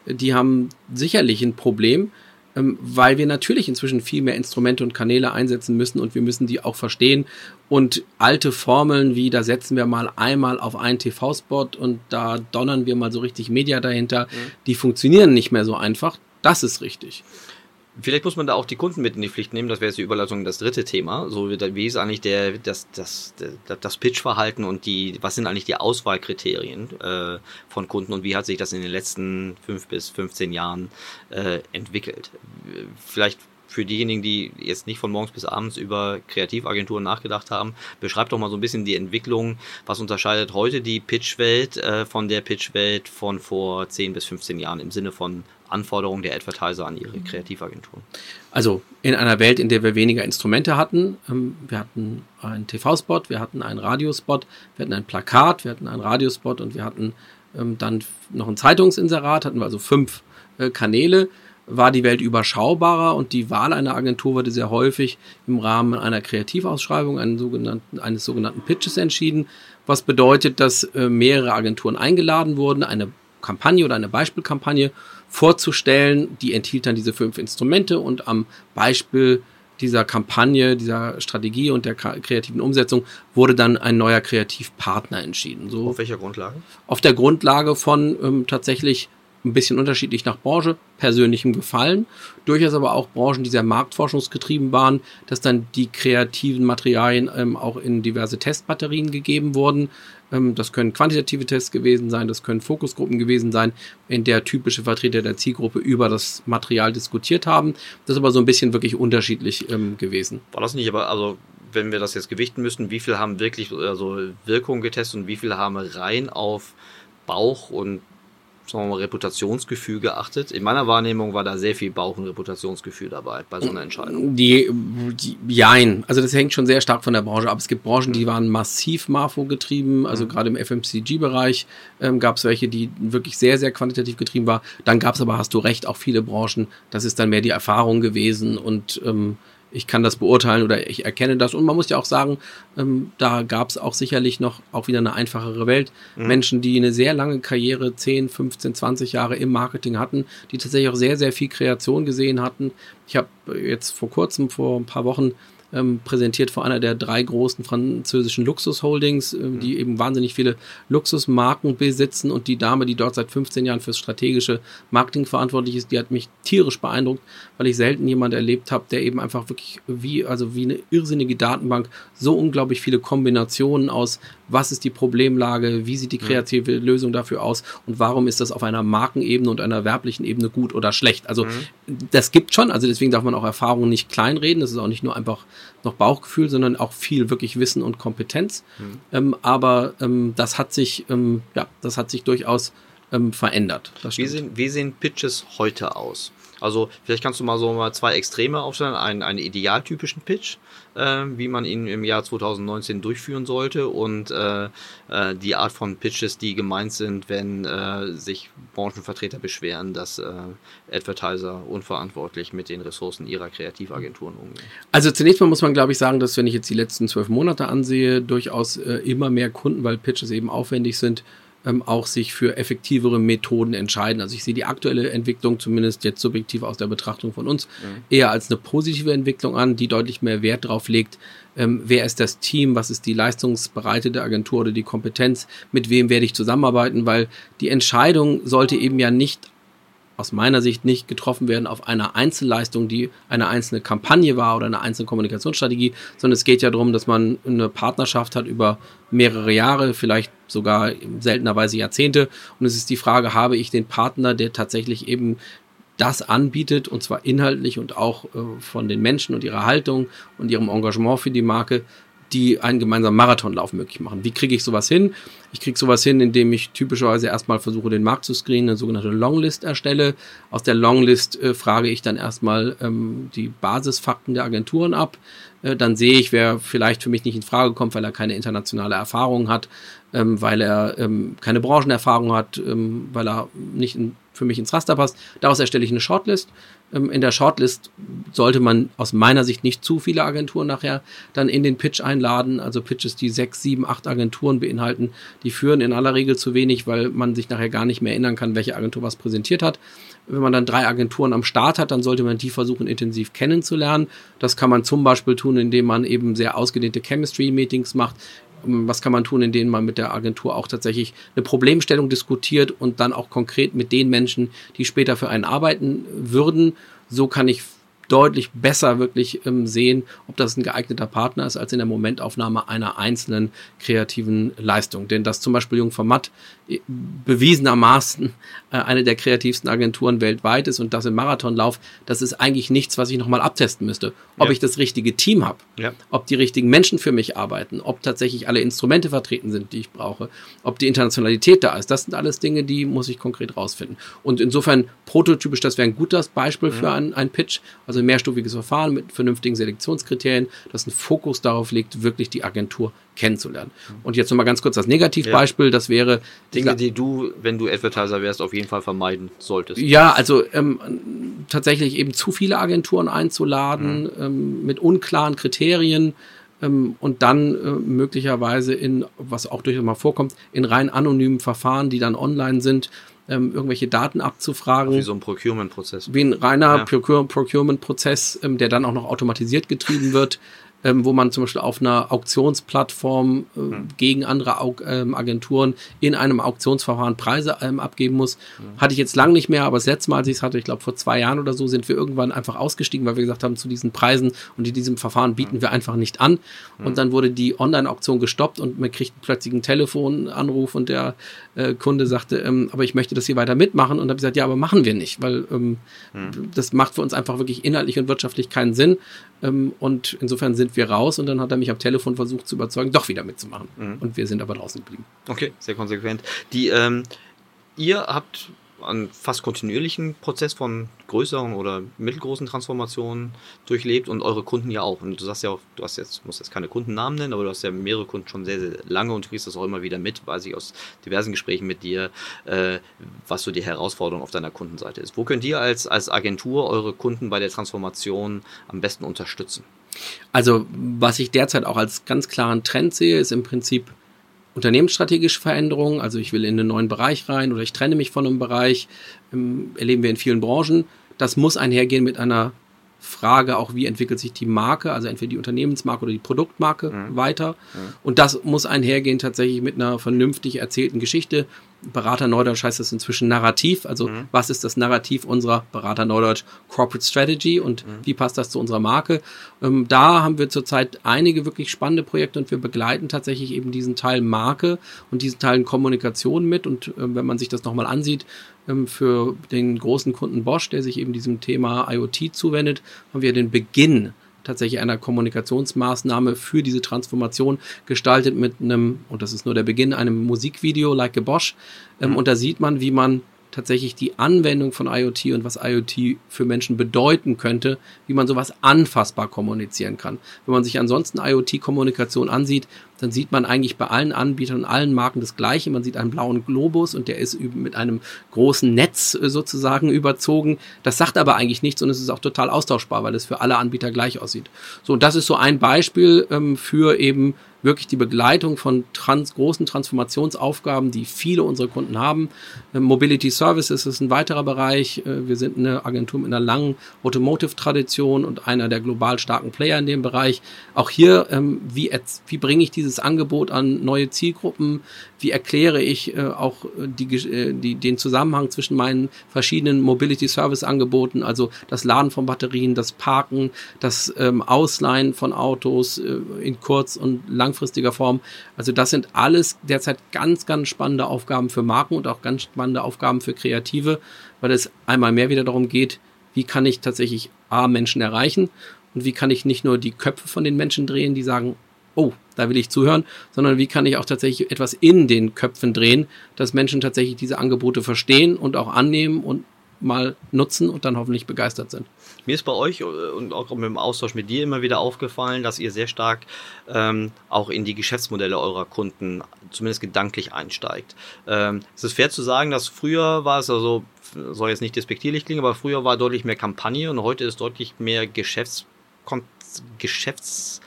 die haben sicherlich ein Problem, ähm, weil wir natürlich inzwischen viel mehr Instrumente und Kanäle einsetzen müssen und wir müssen die auch verstehen. Und alte Formeln wie, da setzen wir mal einmal auf einen TV-Spot und da donnern wir mal so richtig Media dahinter, mhm. die funktionieren nicht mehr so einfach. Das ist richtig. Vielleicht muss man da auch die Kunden mit in die Pflicht nehmen. Das wäre jetzt die Überleitung das dritte Thema. So wie ist eigentlich der das das das Pitchverhalten und die was sind eigentlich die Auswahlkriterien äh, von Kunden und wie hat sich das in den letzten fünf bis 15 Jahren äh, entwickelt? Vielleicht für diejenigen, die jetzt nicht von morgens bis abends über Kreativagenturen nachgedacht haben, beschreibt doch mal so ein bisschen die Entwicklung. Was unterscheidet heute die Pitchwelt äh, von der Pitchwelt von vor 10 bis 15 Jahren im Sinne von Anforderungen der Advertiser an ihre Kreativagenturen? Also in einer Welt, in der wir weniger Instrumente hatten, ähm, wir hatten einen TV-Spot, wir hatten einen Radiospot, wir hatten ein Plakat, wir hatten einen Radiospot und wir hatten ähm, dann noch ein Zeitungsinserat, hatten wir also fünf äh, Kanäle war die Welt überschaubarer und die Wahl einer Agentur wurde sehr häufig im Rahmen einer Kreativausschreibung sogenannten, eines sogenannten Pitches entschieden, was bedeutet, dass äh, mehrere Agenturen eingeladen wurden, eine Kampagne oder eine Beispielkampagne vorzustellen. Die enthielt dann diese fünf Instrumente und am Beispiel dieser Kampagne, dieser Strategie und der kreativen Umsetzung wurde dann ein neuer Kreativpartner entschieden. So auf welcher Grundlage? Auf der Grundlage von ähm, tatsächlich ein bisschen unterschiedlich nach Branche, persönlichem Gefallen, durchaus aber auch Branchen, die sehr marktforschungsgetrieben waren, dass dann die kreativen Materialien ähm, auch in diverse Testbatterien gegeben wurden. Ähm, das können quantitative Tests gewesen sein, das können Fokusgruppen gewesen sein, in der typische Vertreter der Zielgruppe über das Material diskutiert haben. Das ist aber so ein bisschen wirklich unterschiedlich ähm, gewesen. War das nicht aber, also wenn wir das jetzt gewichten müssten, wie viel haben wirklich also Wirkung getestet und wie viel haben rein auf Bauch und sagen wir mal, Reputationsgefühl geachtet. In meiner Wahrnehmung war da sehr viel Bauch- und Reputationsgefühl dabei bei so einer Entscheidung. Die, die jein. Also das hängt schon sehr stark von der Branche ab. Es gibt Branchen, die waren massiv Marfo getrieben. Also mhm. gerade im FMCG-Bereich ähm, gab es welche, die wirklich sehr, sehr quantitativ getrieben war. Dann gab es aber, hast du recht, auch viele Branchen. Das ist dann mehr die Erfahrung gewesen und ähm, ich kann das beurteilen oder ich erkenne das. Und man muss ja auch sagen, ähm, da gab es auch sicherlich noch auch wieder eine einfachere Welt. Mhm. Menschen, die eine sehr lange Karriere, 10, 15, 20 Jahre im Marketing hatten, die tatsächlich auch sehr, sehr viel Kreation gesehen hatten. Ich habe jetzt vor kurzem, vor ein paar Wochen, ähm, präsentiert vor einer der drei großen französischen Luxusholdings, äh, die mhm. eben wahnsinnig viele Luxusmarken besitzen. Und die Dame, die dort seit 15 Jahren fürs strategische Marketing verantwortlich ist, die hat mich tierisch beeindruckt, weil ich selten jemand erlebt habe, der eben einfach wirklich wie, also wie eine irrsinnige Datenbank so unglaublich viele Kombinationen aus, was ist die Problemlage, wie sieht die kreative mhm. Lösung dafür aus und warum ist das auf einer Markenebene und einer werblichen Ebene gut oder schlecht. Also mhm. das gibt schon, also deswegen darf man auch Erfahrungen nicht kleinreden. Das ist auch nicht nur einfach noch Bauchgefühl, sondern auch viel wirklich Wissen und Kompetenz. Mhm. Ähm, aber ähm, das hat sich, ähm, ja, das hat sich durchaus ähm, verändert. Wie sehen, wie sehen Pitches heute aus? Also vielleicht kannst du mal so mal zwei Extreme aufstellen. Einen, einen idealtypischen Pitch, äh, wie man ihn im Jahr 2019 durchführen sollte und äh, äh, die Art von Pitches, die gemeint sind, wenn äh, sich Branchenvertreter beschweren, dass äh, Advertiser unverantwortlich mit den Ressourcen ihrer Kreativagenturen umgehen. Also zunächst mal muss man, glaube ich, sagen, dass wenn ich jetzt die letzten zwölf Monate ansehe, durchaus äh, immer mehr Kunden, weil Pitches eben aufwendig sind, ähm, auch sich für effektivere Methoden entscheiden. Also ich sehe die aktuelle Entwicklung, zumindest jetzt subjektiv aus der Betrachtung von uns, mhm. eher als eine positive Entwicklung an, die deutlich mehr Wert darauf legt, ähm, wer ist das Team, was ist die leistungsbereitete Agentur oder die Kompetenz, mit wem werde ich zusammenarbeiten, weil die Entscheidung sollte eben ja nicht aus meiner Sicht nicht getroffen werden auf einer Einzelleistung, die eine einzelne Kampagne war oder eine einzelne Kommunikationsstrategie, sondern es geht ja darum, dass man eine Partnerschaft hat über mehrere Jahre, vielleicht sogar seltenerweise Jahrzehnte. Und es ist die Frage, habe ich den Partner, der tatsächlich eben das anbietet, und zwar inhaltlich und auch äh, von den Menschen und ihrer Haltung und ihrem Engagement für die Marke, die einen gemeinsamen Marathonlauf möglich machen. Wie kriege ich sowas hin? Ich kriege sowas hin, indem ich typischerweise erstmal versuche, den Markt zu screenen, eine sogenannte Longlist erstelle. Aus der Longlist äh, frage ich dann erstmal ähm, die Basisfakten der Agenturen ab. Äh, dann sehe ich, wer vielleicht für mich nicht in Frage kommt, weil er keine internationale Erfahrung hat, ähm, weil er ähm, keine Branchenerfahrung hat, ähm, weil er nicht in, für mich ins Raster passt. Daraus erstelle ich eine Shortlist in der Shortlist sollte man aus meiner Sicht nicht zu viele Agenturen nachher dann in den Pitch einladen. Also Pitches, die sechs, sieben, acht Agenturen beinhalten, die führen in aller Regel zu wenig, weil man sich nachher gar nicht mehr erinnern kann, welche Agentur was präsentiert hat. Wenn man dann drei Agenturen am Start hat, dann sollte man die versuchen, intensiv kennenzulernen. Das kann man zum Beispiel tun, indem man eben sehr ausgedehnte Chemistry-Meetings macht, was kann man tun, indem man mit der Agentur auch tatsächlich eine Problemstellung diskutiert und dann auch konkret mit den Menschen, die später für einen arbeiten würden. So kann ich deutlich besser wirklich ähm, sehen, ob das ein geeigneter Partner ist, als in der Momentaufnahme einer einzelnen kreativen Leistung. Denn dass zum Beispiel Jung von Matt äh, bewiesenermaßen äh, eine der kreativsten Agenturen weltweit ist und das im Marathonlauf, das ist eigentlich nichts, was ich nochmal abtesten müsste. Ob Ja. ich das richtige Team habe, Ja. ob die richtigen Menschen für mich arbeiten, ob tatsächlich alle Instrumente vertreten sind, die ich brauche, ob die Internationalität da ist. Das sind alles Dinge, die muss ich konkret rausfinden. Und insofern prototypisch, das wäre ein gutes Beispiel für einen, einen Pitch, also ein mehrstufiges Verfahren mit vernünftigen Selektionskriterien, das ein Fokus darauf legt, wirklich die Agentur kennenzulernen. Und jetzt nochmal ganz kurz das Negativbeispiel, das wäre Dinge, die du, wenn du Advertiser wärst, auf jeden Fall vermeiden solltest. ja, also ähm, tatsächlich eben zu viele Agenturen einzuladen Mhm. ähm, mit unklaren Kriterien ähm, und dann äh, möglicherweise in, was auch durchaus mal vorkommt, in rein anonymen Verfahren, die dann online sind, ähm, irgendwelche Daten abzufragen. Wie so ein Procurement-Prozess. Wie ein reiner Ja. Procure Procurement-Prozess, ähm, der dann auch noch automatisiert getrieben wird, ähm, wo man zum Beispiel auf einer Auktionsplattform äh, gegen andere Au ähm, Agenturen in einem Auktionsverfahren Preise ähm, abgeben muss. Hatte ich jetzt lang nicht mehr, aber das letzte Mal, als ich es hatte, ich glaube vor zwei Jahren oder so, sind wir irgendwann einfach ausgestiegen, weil wir gesagt haben, zu diesen Preisen und in diesem Verfahren bieten wir einfach nicht an. Und dann wurde die Online-Auktion gestoppt und man kriegt plötzlich einen Telefonanruf und der äh, Kunde sagte, ähm, aber ich möchte das hier weiter mitmachen. Und dann habe ich gesagt, ja, aber machen wir nicht, weil ähm, das macht für uns einfach wirklich inhaltlich und wirtschaftlich keinen Sinn. Ähm, und insofern sind wir raus und dann hat er mich am Telefon versucht zu überzeugen, doch wieder mitzumachen. Und wir sind aber draußen geblieben. Okay, sehr konsequent. Die, ähm, ihr habt einen fast kontinuierlichen Prozess von größeren oder mittelgroßen Transformationen durchlebt und eure Kunden ja auch. Und du sagst ja auch, du hast jetzt, musst jetzt keine Kundennamen nennen, aber du hast ja mehrere Kunden schon sehr, sehr lange und du kriegst das auch immer wieder mit, weiß ich aus diversen Gesprächen mit dir, äh, was so die Herausforderung auf deiner Kundenseite ist. Wo könnt ihr als, als Agentur eure Kunden bei der Transformation am besten unterstützen? Also, was ich derzeit auch als ganz klaren Trend sehe, ist im Prinzip unternehmensstrategische Veränderungen. Also, ich will in einen neuen Bereich rein oder ich trenne mich von einem Bereich. Ähm, erleben wir in vielen Branchen. Das muss einhergehen mit einer Frage auch, wie entwickelt sich die Marke, also entweder die Unternehmensmarke oder die Produktmarke weiter. Und das muss einhergehen tatsächlich mit einer vernünftig erzählten Geschichte. Berater Neudeutsch heißt das inzwischen Narrativ. Also was ist das Narrativ unserer Berater Neudeutsch Corporate Strategy und wie passt das zu unserer Marke? Ähm, da haben wir zurzeit einige wirklich spannende Projekte und wir begleiten tatsächlich eben diesen Teil Marke und diesen Teil Kommunikation mit. Und ähm, wenn man sich das nochmal ansieht, ähm, für den großen Kunden Bosch, der sich eben diesem Thema IoT zuwendet, haben wir den Beginn tatsächlich einer Kommunikationsmaßnahme für diese Transformation gestaltet mit einem, und das ist nur der Beginn, einem Musikvideo like a Bosch. Ähm, Und da sieht man, wie man tatsächlich die Anwendung von IoT und was IoT für Menschen bedeuten könnte, wie man sowas anfassbar kommunizieren kann. Wenn man sich ansonsten IoT-Kommunikation ansieht, dann sieht man eigentlich bei allen Anbietern und allen Marken das Gleiche. Man sieht einen blauen Globus und der ist mit einem großen Netz äh, sozusagen überzogen. Das sagt aber eigentlich nichts und es ist auch total austauschbar, weil es für alle Anbieter gleich aussieht. So, und das ist so ein Beispiel ähm, für eben wirklich die Begleitung von trans großen Transformationsaufgaben, die viele unserer Kunden haben. Ähm, Mobility Services ist ein weiterer Bereich. Äh, Wir sind eine Agentur mit einer langen Automotive-Tradition und einer der global starken Player in dem Bereich. Auch hier, ähm, wie, wie bringe ich dieses Angebot an neue Zielgruppen? Wie erkläre ich äh, auch äh, die, äh, die, den Zusammenhang zwischen meinen verschiedenen Mobility Service Angeboten, also das Laden von Batterien, das Parken, das ähm, Ausleihen von Autos äh, in kurz- und langfristiger Form. Also das sind alles derzeit ganz, ganz spannende Aufgaben für Marken und auch ganz spannende Aufgaben für Kreative, weil es einmal mehr wieder darum geht, wie kann ich tatsächlich A, Menschen erreichen und wie kann ich nicht nur die Köpfe von den Menschen drehen, die sagen, oh, da will ich zuhören, sondern wie kann ich auch tatsächlich etwas in den Köpfen drehen, dass Menschen tatsächlich diese Angebote verstehen und auch annehmen und mal nutzen und dann hoffentlich begeistert sind. Mir ist bei euch äh, und auch mit dem Austausch mit dir immer wieder aufgefallen, dass ihr sehr stark ähm, auch in die Geschäftsmodelle eurer Kunden zumindest gedanklich einsteigt. Ähm, es ist fair zu sagen, dass früher war es also, soll jetzt nicht despektierlich klingen, aber früher war deutlich mehr Kampagne und heute ist deutlich mehr Geschäftskon Geschäftskonzept,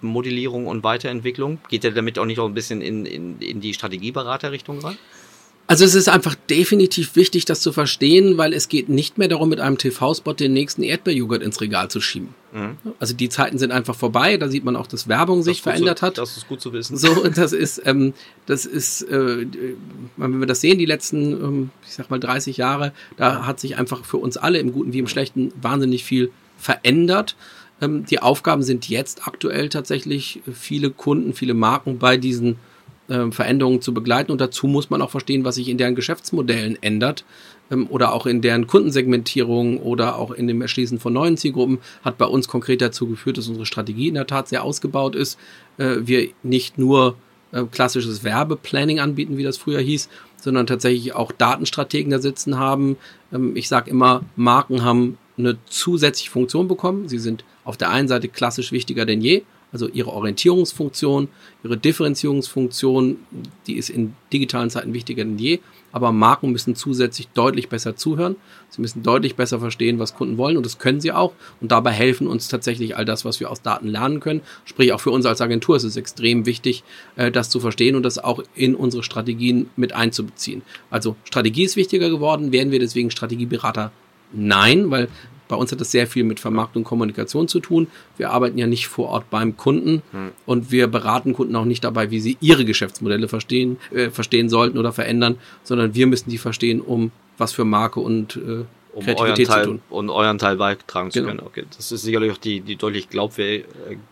Modellierung und Weiterentwicklung. Geht ihr damit auch nicht auch ein bisschen in, in, in die Strategieberaterrichtung rein? Also es ist einfach definitiv wichtig, das zu verstehen, weil es geht nicht mehr darum, mit einem TV-Spot den nächsten Erdbeerjoghurt ins Regal zu schieben. Mhm. Also die Zeiten sind einfach vorbei. Da sieht man auch, dass Werbung sich verändert zu, hat. Das ist gut zu wissen. So, und das ist, ähm, das ist, äh, wenn wir das sehen, die letzten, ähm, ich sag mal 30 Jahre, da hat sich einfach für uns alle im Guten wie im Schlechten wahnsinnig viel verändert. Ähm, die Aufgaben sind jetzt aktuell tatsächlich viele Kunden, viele Marken bei diesen äh, Veränderungen zu begleiten. Und dazu muss man auch verstehen, was sich in deren Geschäftsmodellen ändert ähm, oder auch in deren Kundensegmentierung oder auch in dem Erschließen von neuen Zielgruppen. Hat bei uns konkret dazu geführt, dass unsere Strategie in der Tat sehr ausgebaut ist. Äh, wir nicht nur äh, klassisches Werbeplanning anbieten, wie das früher hieß, sondern tatsächlich auch Datenstrategen da sitzen haben. Ähm, ich sage immer, Marken haben eine zusätzliche Funktion bekommen. Sie sind auf der einen Seite klassisch wichtiger denn je, also ihre Orientierungsfunktion, ihre Differenzierungsfunktion, die ist in digitalen Zeiten wichtiger denn je. Aber Marken müssen zusätzlich deutlich besser zuhören. Sie müssen deutlich besser verstehen, was Kunden wollen und das können sie auch. Und dabei helfen uns tatsächlich all das, was wir aus Daten lernen können. Sprich, auch für uns als Agentur ist es extrem wichtig, äh, das zu verstehen und das auch in unsere Strategien mit einzubeziehen. Also Strategie ist wichtiger geworden. Werden wir deswegen Strategieberater? Nein, weil bei uns hat das sehr viel mit Vermarktung und Kommunikation zu tun. Wir arbeiten ja nicht vor Ort beim Kunden hm. und wir beraten Kunden auch nicht dabei, wie sie ihre Geschäftsmodelle verstehen, äh, verstehen sollten oder verändern, sondern wir müssen die verstehen, um was für Marke und äh, um euren Teil, und euren Teil beitragen zu genau. können. Okay. Das ist sicherlich auch die, die deutlich glaubwür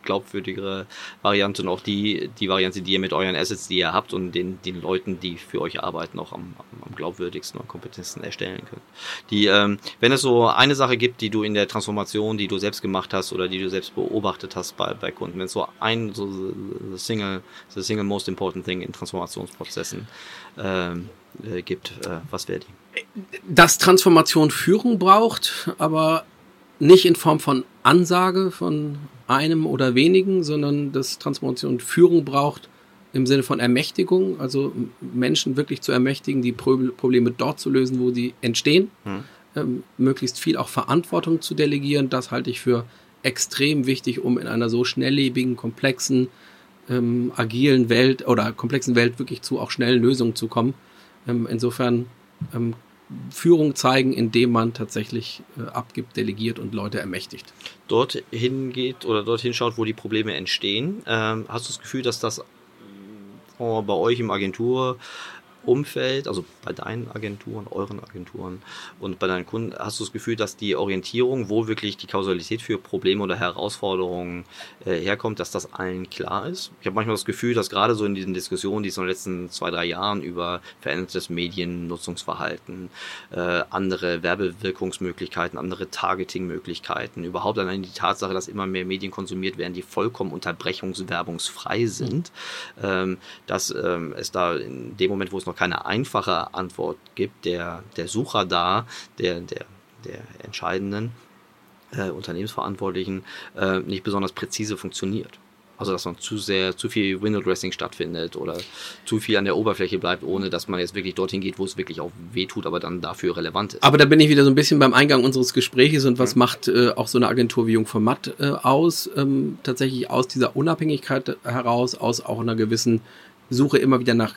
glaubwürdigere Variante und auch die, die Variante, die ihr mit euren Assets, die ihr habt und den, den Leuten, die für euch arbeiten, auch am, am glaubwürdigsten und kompetentesten erstellen könnt. Die, ähm, wenn es so eine Sache gibt, die du in der Transformation, die du selbst gemacht hast oder die du selbst beobachtet hast bei, bei Kunden, wenn es so ein, so the single, the single most important thing in Transformationsprozessen ähm, äh, gibt, äh, was wäre die? Dass Transformation Führung braucht, aber nicht in Form von Ansage von einem oder wenigen, sondern dass Transformation Führung braucht im Sinne von Ermächtigung, also Menschen wirklich zu ermächtigen, die Probleme dort zu lösen, wo sie entstehen, hm. ähm, möglichst viel auch Verantwortung zu delegieren. Das halte ich für extrem wichtig, um in einer so schnelllebigen, komplexen, ähm, agilen Welt oder komplexen Welt wirklich zu auch schnellen Lösungen zu kommen. Ähm, insofern ähm, Führung zeigen, indem man tatsächlich äh, abgibt, delegiert und Leute ermächtigt. Dorthin geht oder dorthin schaut, wo die Probleme entstehen. Ähm, hast du das Gefühl, dass das oh, bei euch im Agentur Umfeld, also bei deinen Agenturen, euren Agenturen und bei deinen Kunden, hast du das Gefühl, dass die Orientierung, wo wirklich die Kausalität für Probleme oder Herausforderungen äh, herkommt, dass das allen klar ist? Ich habe manchmal das Gefühl, dass gerade so in diesen Diskussionen, die es in den letzten zwei, drei Jahren über verändertes Mediennutzungsverhalten, äh, andere Werbewirkungsmöglichkeiten, andere Targetingmöglichkeiten, überhaupt allein die Tatsache, dass immer mehr Medien konsumiert werden, die vollkommen unterbrechungswerbungsfrei sind, mhm. ähm, dass ähm, es da in dem Moment, wo es noch keine einfache Antwort gibt, der, der Sucher da, der, der, der entscheidenden äh, Unternehmensverantwortlichen, äh, nicht besonders präzise funktioniert. Also dass man zu sehr, zu viel Window Dressing stattfindet oder zu viel an der Oberfläche bleibt, ohne dass man jetzt wirklich dorthin geht, wo es wirklich auch wehtut, aber dann dafür relevant ist. Aber da bin ich wieder so ein bisschen beim Eingang unseres Gespräches und was mhm. macht äh, auch so eine Agentur wie Jung von Matt äh, aus? Ähm, tatsächlich aus dieser Unabhängigkeit heraus, aus auch einer gewissen Suche immer wieder nach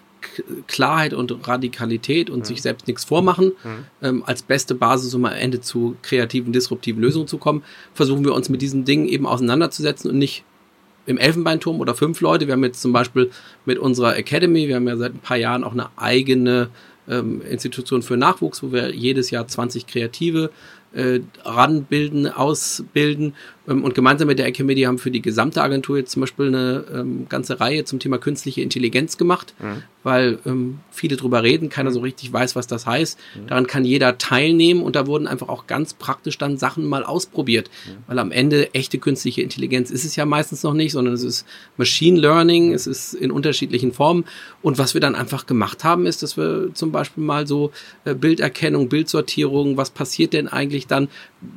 Klarheit und Radikalität und mhm. sich selbst nichts vormachen, mhm. ähm, als beste Basis, um am Ende zu kreativen, disruptiven Lösungen zu kommen, versuchen wir uns mit diesen Dingen eben auseinanderzusetzen und nicht im Elfenbeinturm oder fünf Leute. Wir haben jetzt zum Beispiel mit unserer Academy, wir haben ja seit ein paar Jahren auch eine eigene ähm, Institution für Nachwuchs, wo wir jedes Jahr 20 Kreative äh, ranbilden, ausbilden. Ähm, und gemeinsam mit der Academy haben für die gesamte Agentur jetzt zum Beispiel eine ähm, ganze Reihe zum Thema künstliche Intelligenz gemacht, mhm. weil ähm, viele drüber reden, keiner so richtig weiß, was das heißt. Mhm. Daran kann jeder teilnehmen und da wurden einfach auch ganz praktisch dann Sachen mal ausprobiert, mhm. weil am Ende echte künstliche Intelligenz ist es ja meistens noch nicht, sondern es ist Machine Learning, es ist in unterschiedlichen Formen. Und was wir dann einfach gemacht haben, ist, dass wir zum Beispiel mal so äh, Bilderkennung, Bildsortierung, was passiert denn eigentlich dann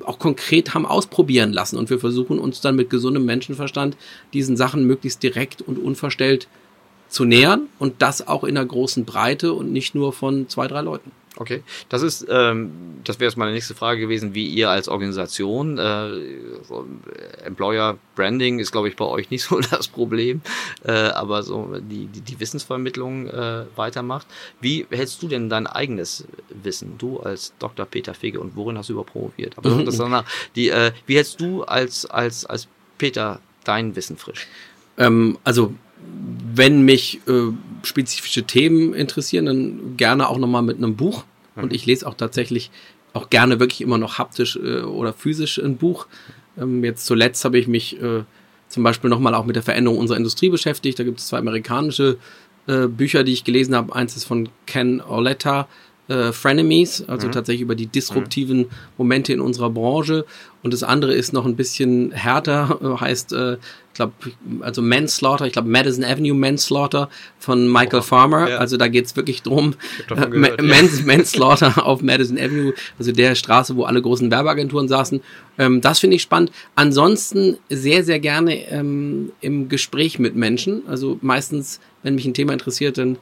auch konkret haben ausprobieren lassen und wir versuchen uns dann mit gesundem Menschenverstand diesen Sachen möglichst direkt und unverstellt zu nähern und das auch in einer großen Breite und nicht nur von zwei, drei Leuten. Okay, das ist, ähm, das wäre jetzt meine nächste Frage gewesen, wie ihr als Organisation, äh, Employer Branding ist, glaube ich, bei euch nicht so das Problem, äh, aber so die, die, die Wissensvermittlung äh, weitermacht. Wie hältst du denn dein eigenes Wissen, du als Dr. Peter Fege und worin hast du überpromoviert? Aber das danach, die, äh, wie hältst du als, als, als Peter dein Wissen frisch? Ähm, also wenn mich äh, spezifische Themen interessieren, dann gerne auch nochmal mit einem Buch. Und mhm. ich lese auch tatsächlich auch gerne wirklich immer noch haptisch äh, oder physisch ein Buch. Ähm, jetzt zuletzt habe ich mich äh, zum Beispiel nochmal auch mit der Veränderung unserer Industrie beschäftigt. Da gibt es zwei amerikanische äh, Bücher, die ich gelesen habe. Eins ist von Ken Orletta, äh, Frenemies, also mhm. tatsächlich über die disruptiven mhm. Momente in unserer Branche. Und das andere ist noch ein bisschen härter, äh, heißt, äh, ich glaube, also Manslaughter, ich glaube Madison Avenue Manslaughter von Michael oh, Farmer. Ja. Also da geht's wirklich drum, äh, gehört, Mans, ja. Manslaughter auf Madison Avenue, also der Straße, wo alle großen Werbeagenturen saßen. Ähm, das finde ich spannend. Ansonsten sehr, sehr gerne ähm, im Gespräch mit Menschen. Also meistens, wenn mich ein Thema interessiert, dann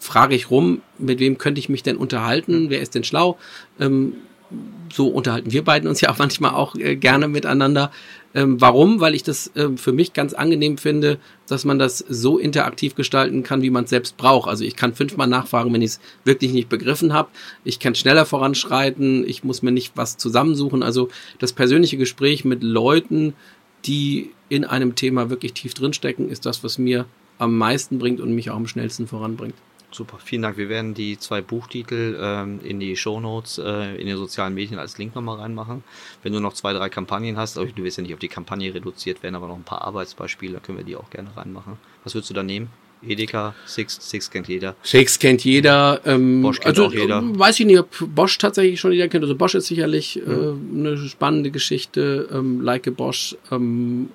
frage ich rum, mit wem könnte ich mich denn unterhalten, wer ist denn schlau? Ähm, so unterhalten wir beiden uns ja auch manchmal auch äh, gerne miteinander. Ähm, warum? Weil ich das äh, für mich ganz angenehm finde, dass man das so interaktiv gestalten kann, wie man es selbst braucht. Also ich kann fünfmal nachfragen, wenn ich es wirklich nicht begriffen habe. Ich kann schneller voranschreiten. Ich muss mir nicht was zusammensuchen. Also das persönliche Gespräch mit Leuten, die in einem Thema wirklich tief drinstecken, ist das, was mir am meisten bringt und mich auch am schnellsten voranbringt. Super, vielen Dank. Wir werden die zwei Buchtitel ähm, in die Shownotes, äh, in den sozialen Medien als Link nochmal reinmachen. Wenn du noch zwei, drei Kampagnen hast, aber du wirst ja nicht auf die Kampagne reduziert werden, aber noch ein paar Arbeitsbeispiele, dann können wir die auch gerne reinmachen. Was würdest du da nehmen? Edeka, Six, Six kennt jeder. Six kennt jeder. Ähm, Bosch kennt also, auch jeder. Weiß ich nicht, ob Bosch tatsächlich schon jeder kennt. Also Bosch ist sicherlich mhm. äh, eine spannende Geschichte. Ähm, like Bosch. Ähm,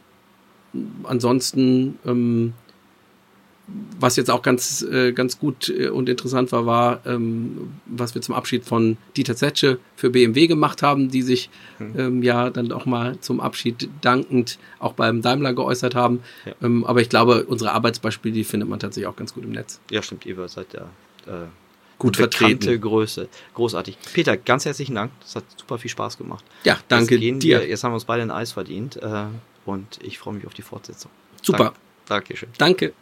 ansonsten ähm, was jetzt auch ganz, äh, ganz gut äh, und interessant war, war, ähm, was wir zum Abschied von Dieter Zetsche für BMW gemacht haben, die sich mhm. ähm, ja dann auch mal zum Abschied dankend auch beim Daimler geäußert haben. Ja. Ähm, aber ich glaube, unsere Arbeitsbeispiele, die findet man tatsächlich auch ganz gut im Netz. Ja, stimmt, ihr seid ja äh, gut vertreten. Größe. Großartig. Peter, ganz herzlichen Dank. Das hat super viel Spaß gemacht. Ja, danke dir. Wir, jetzt haben wir uns beide ein Eis verdient äh, und ich freue mich auf die Fortsetzung. Super. Dank, Dankeschön. Danke.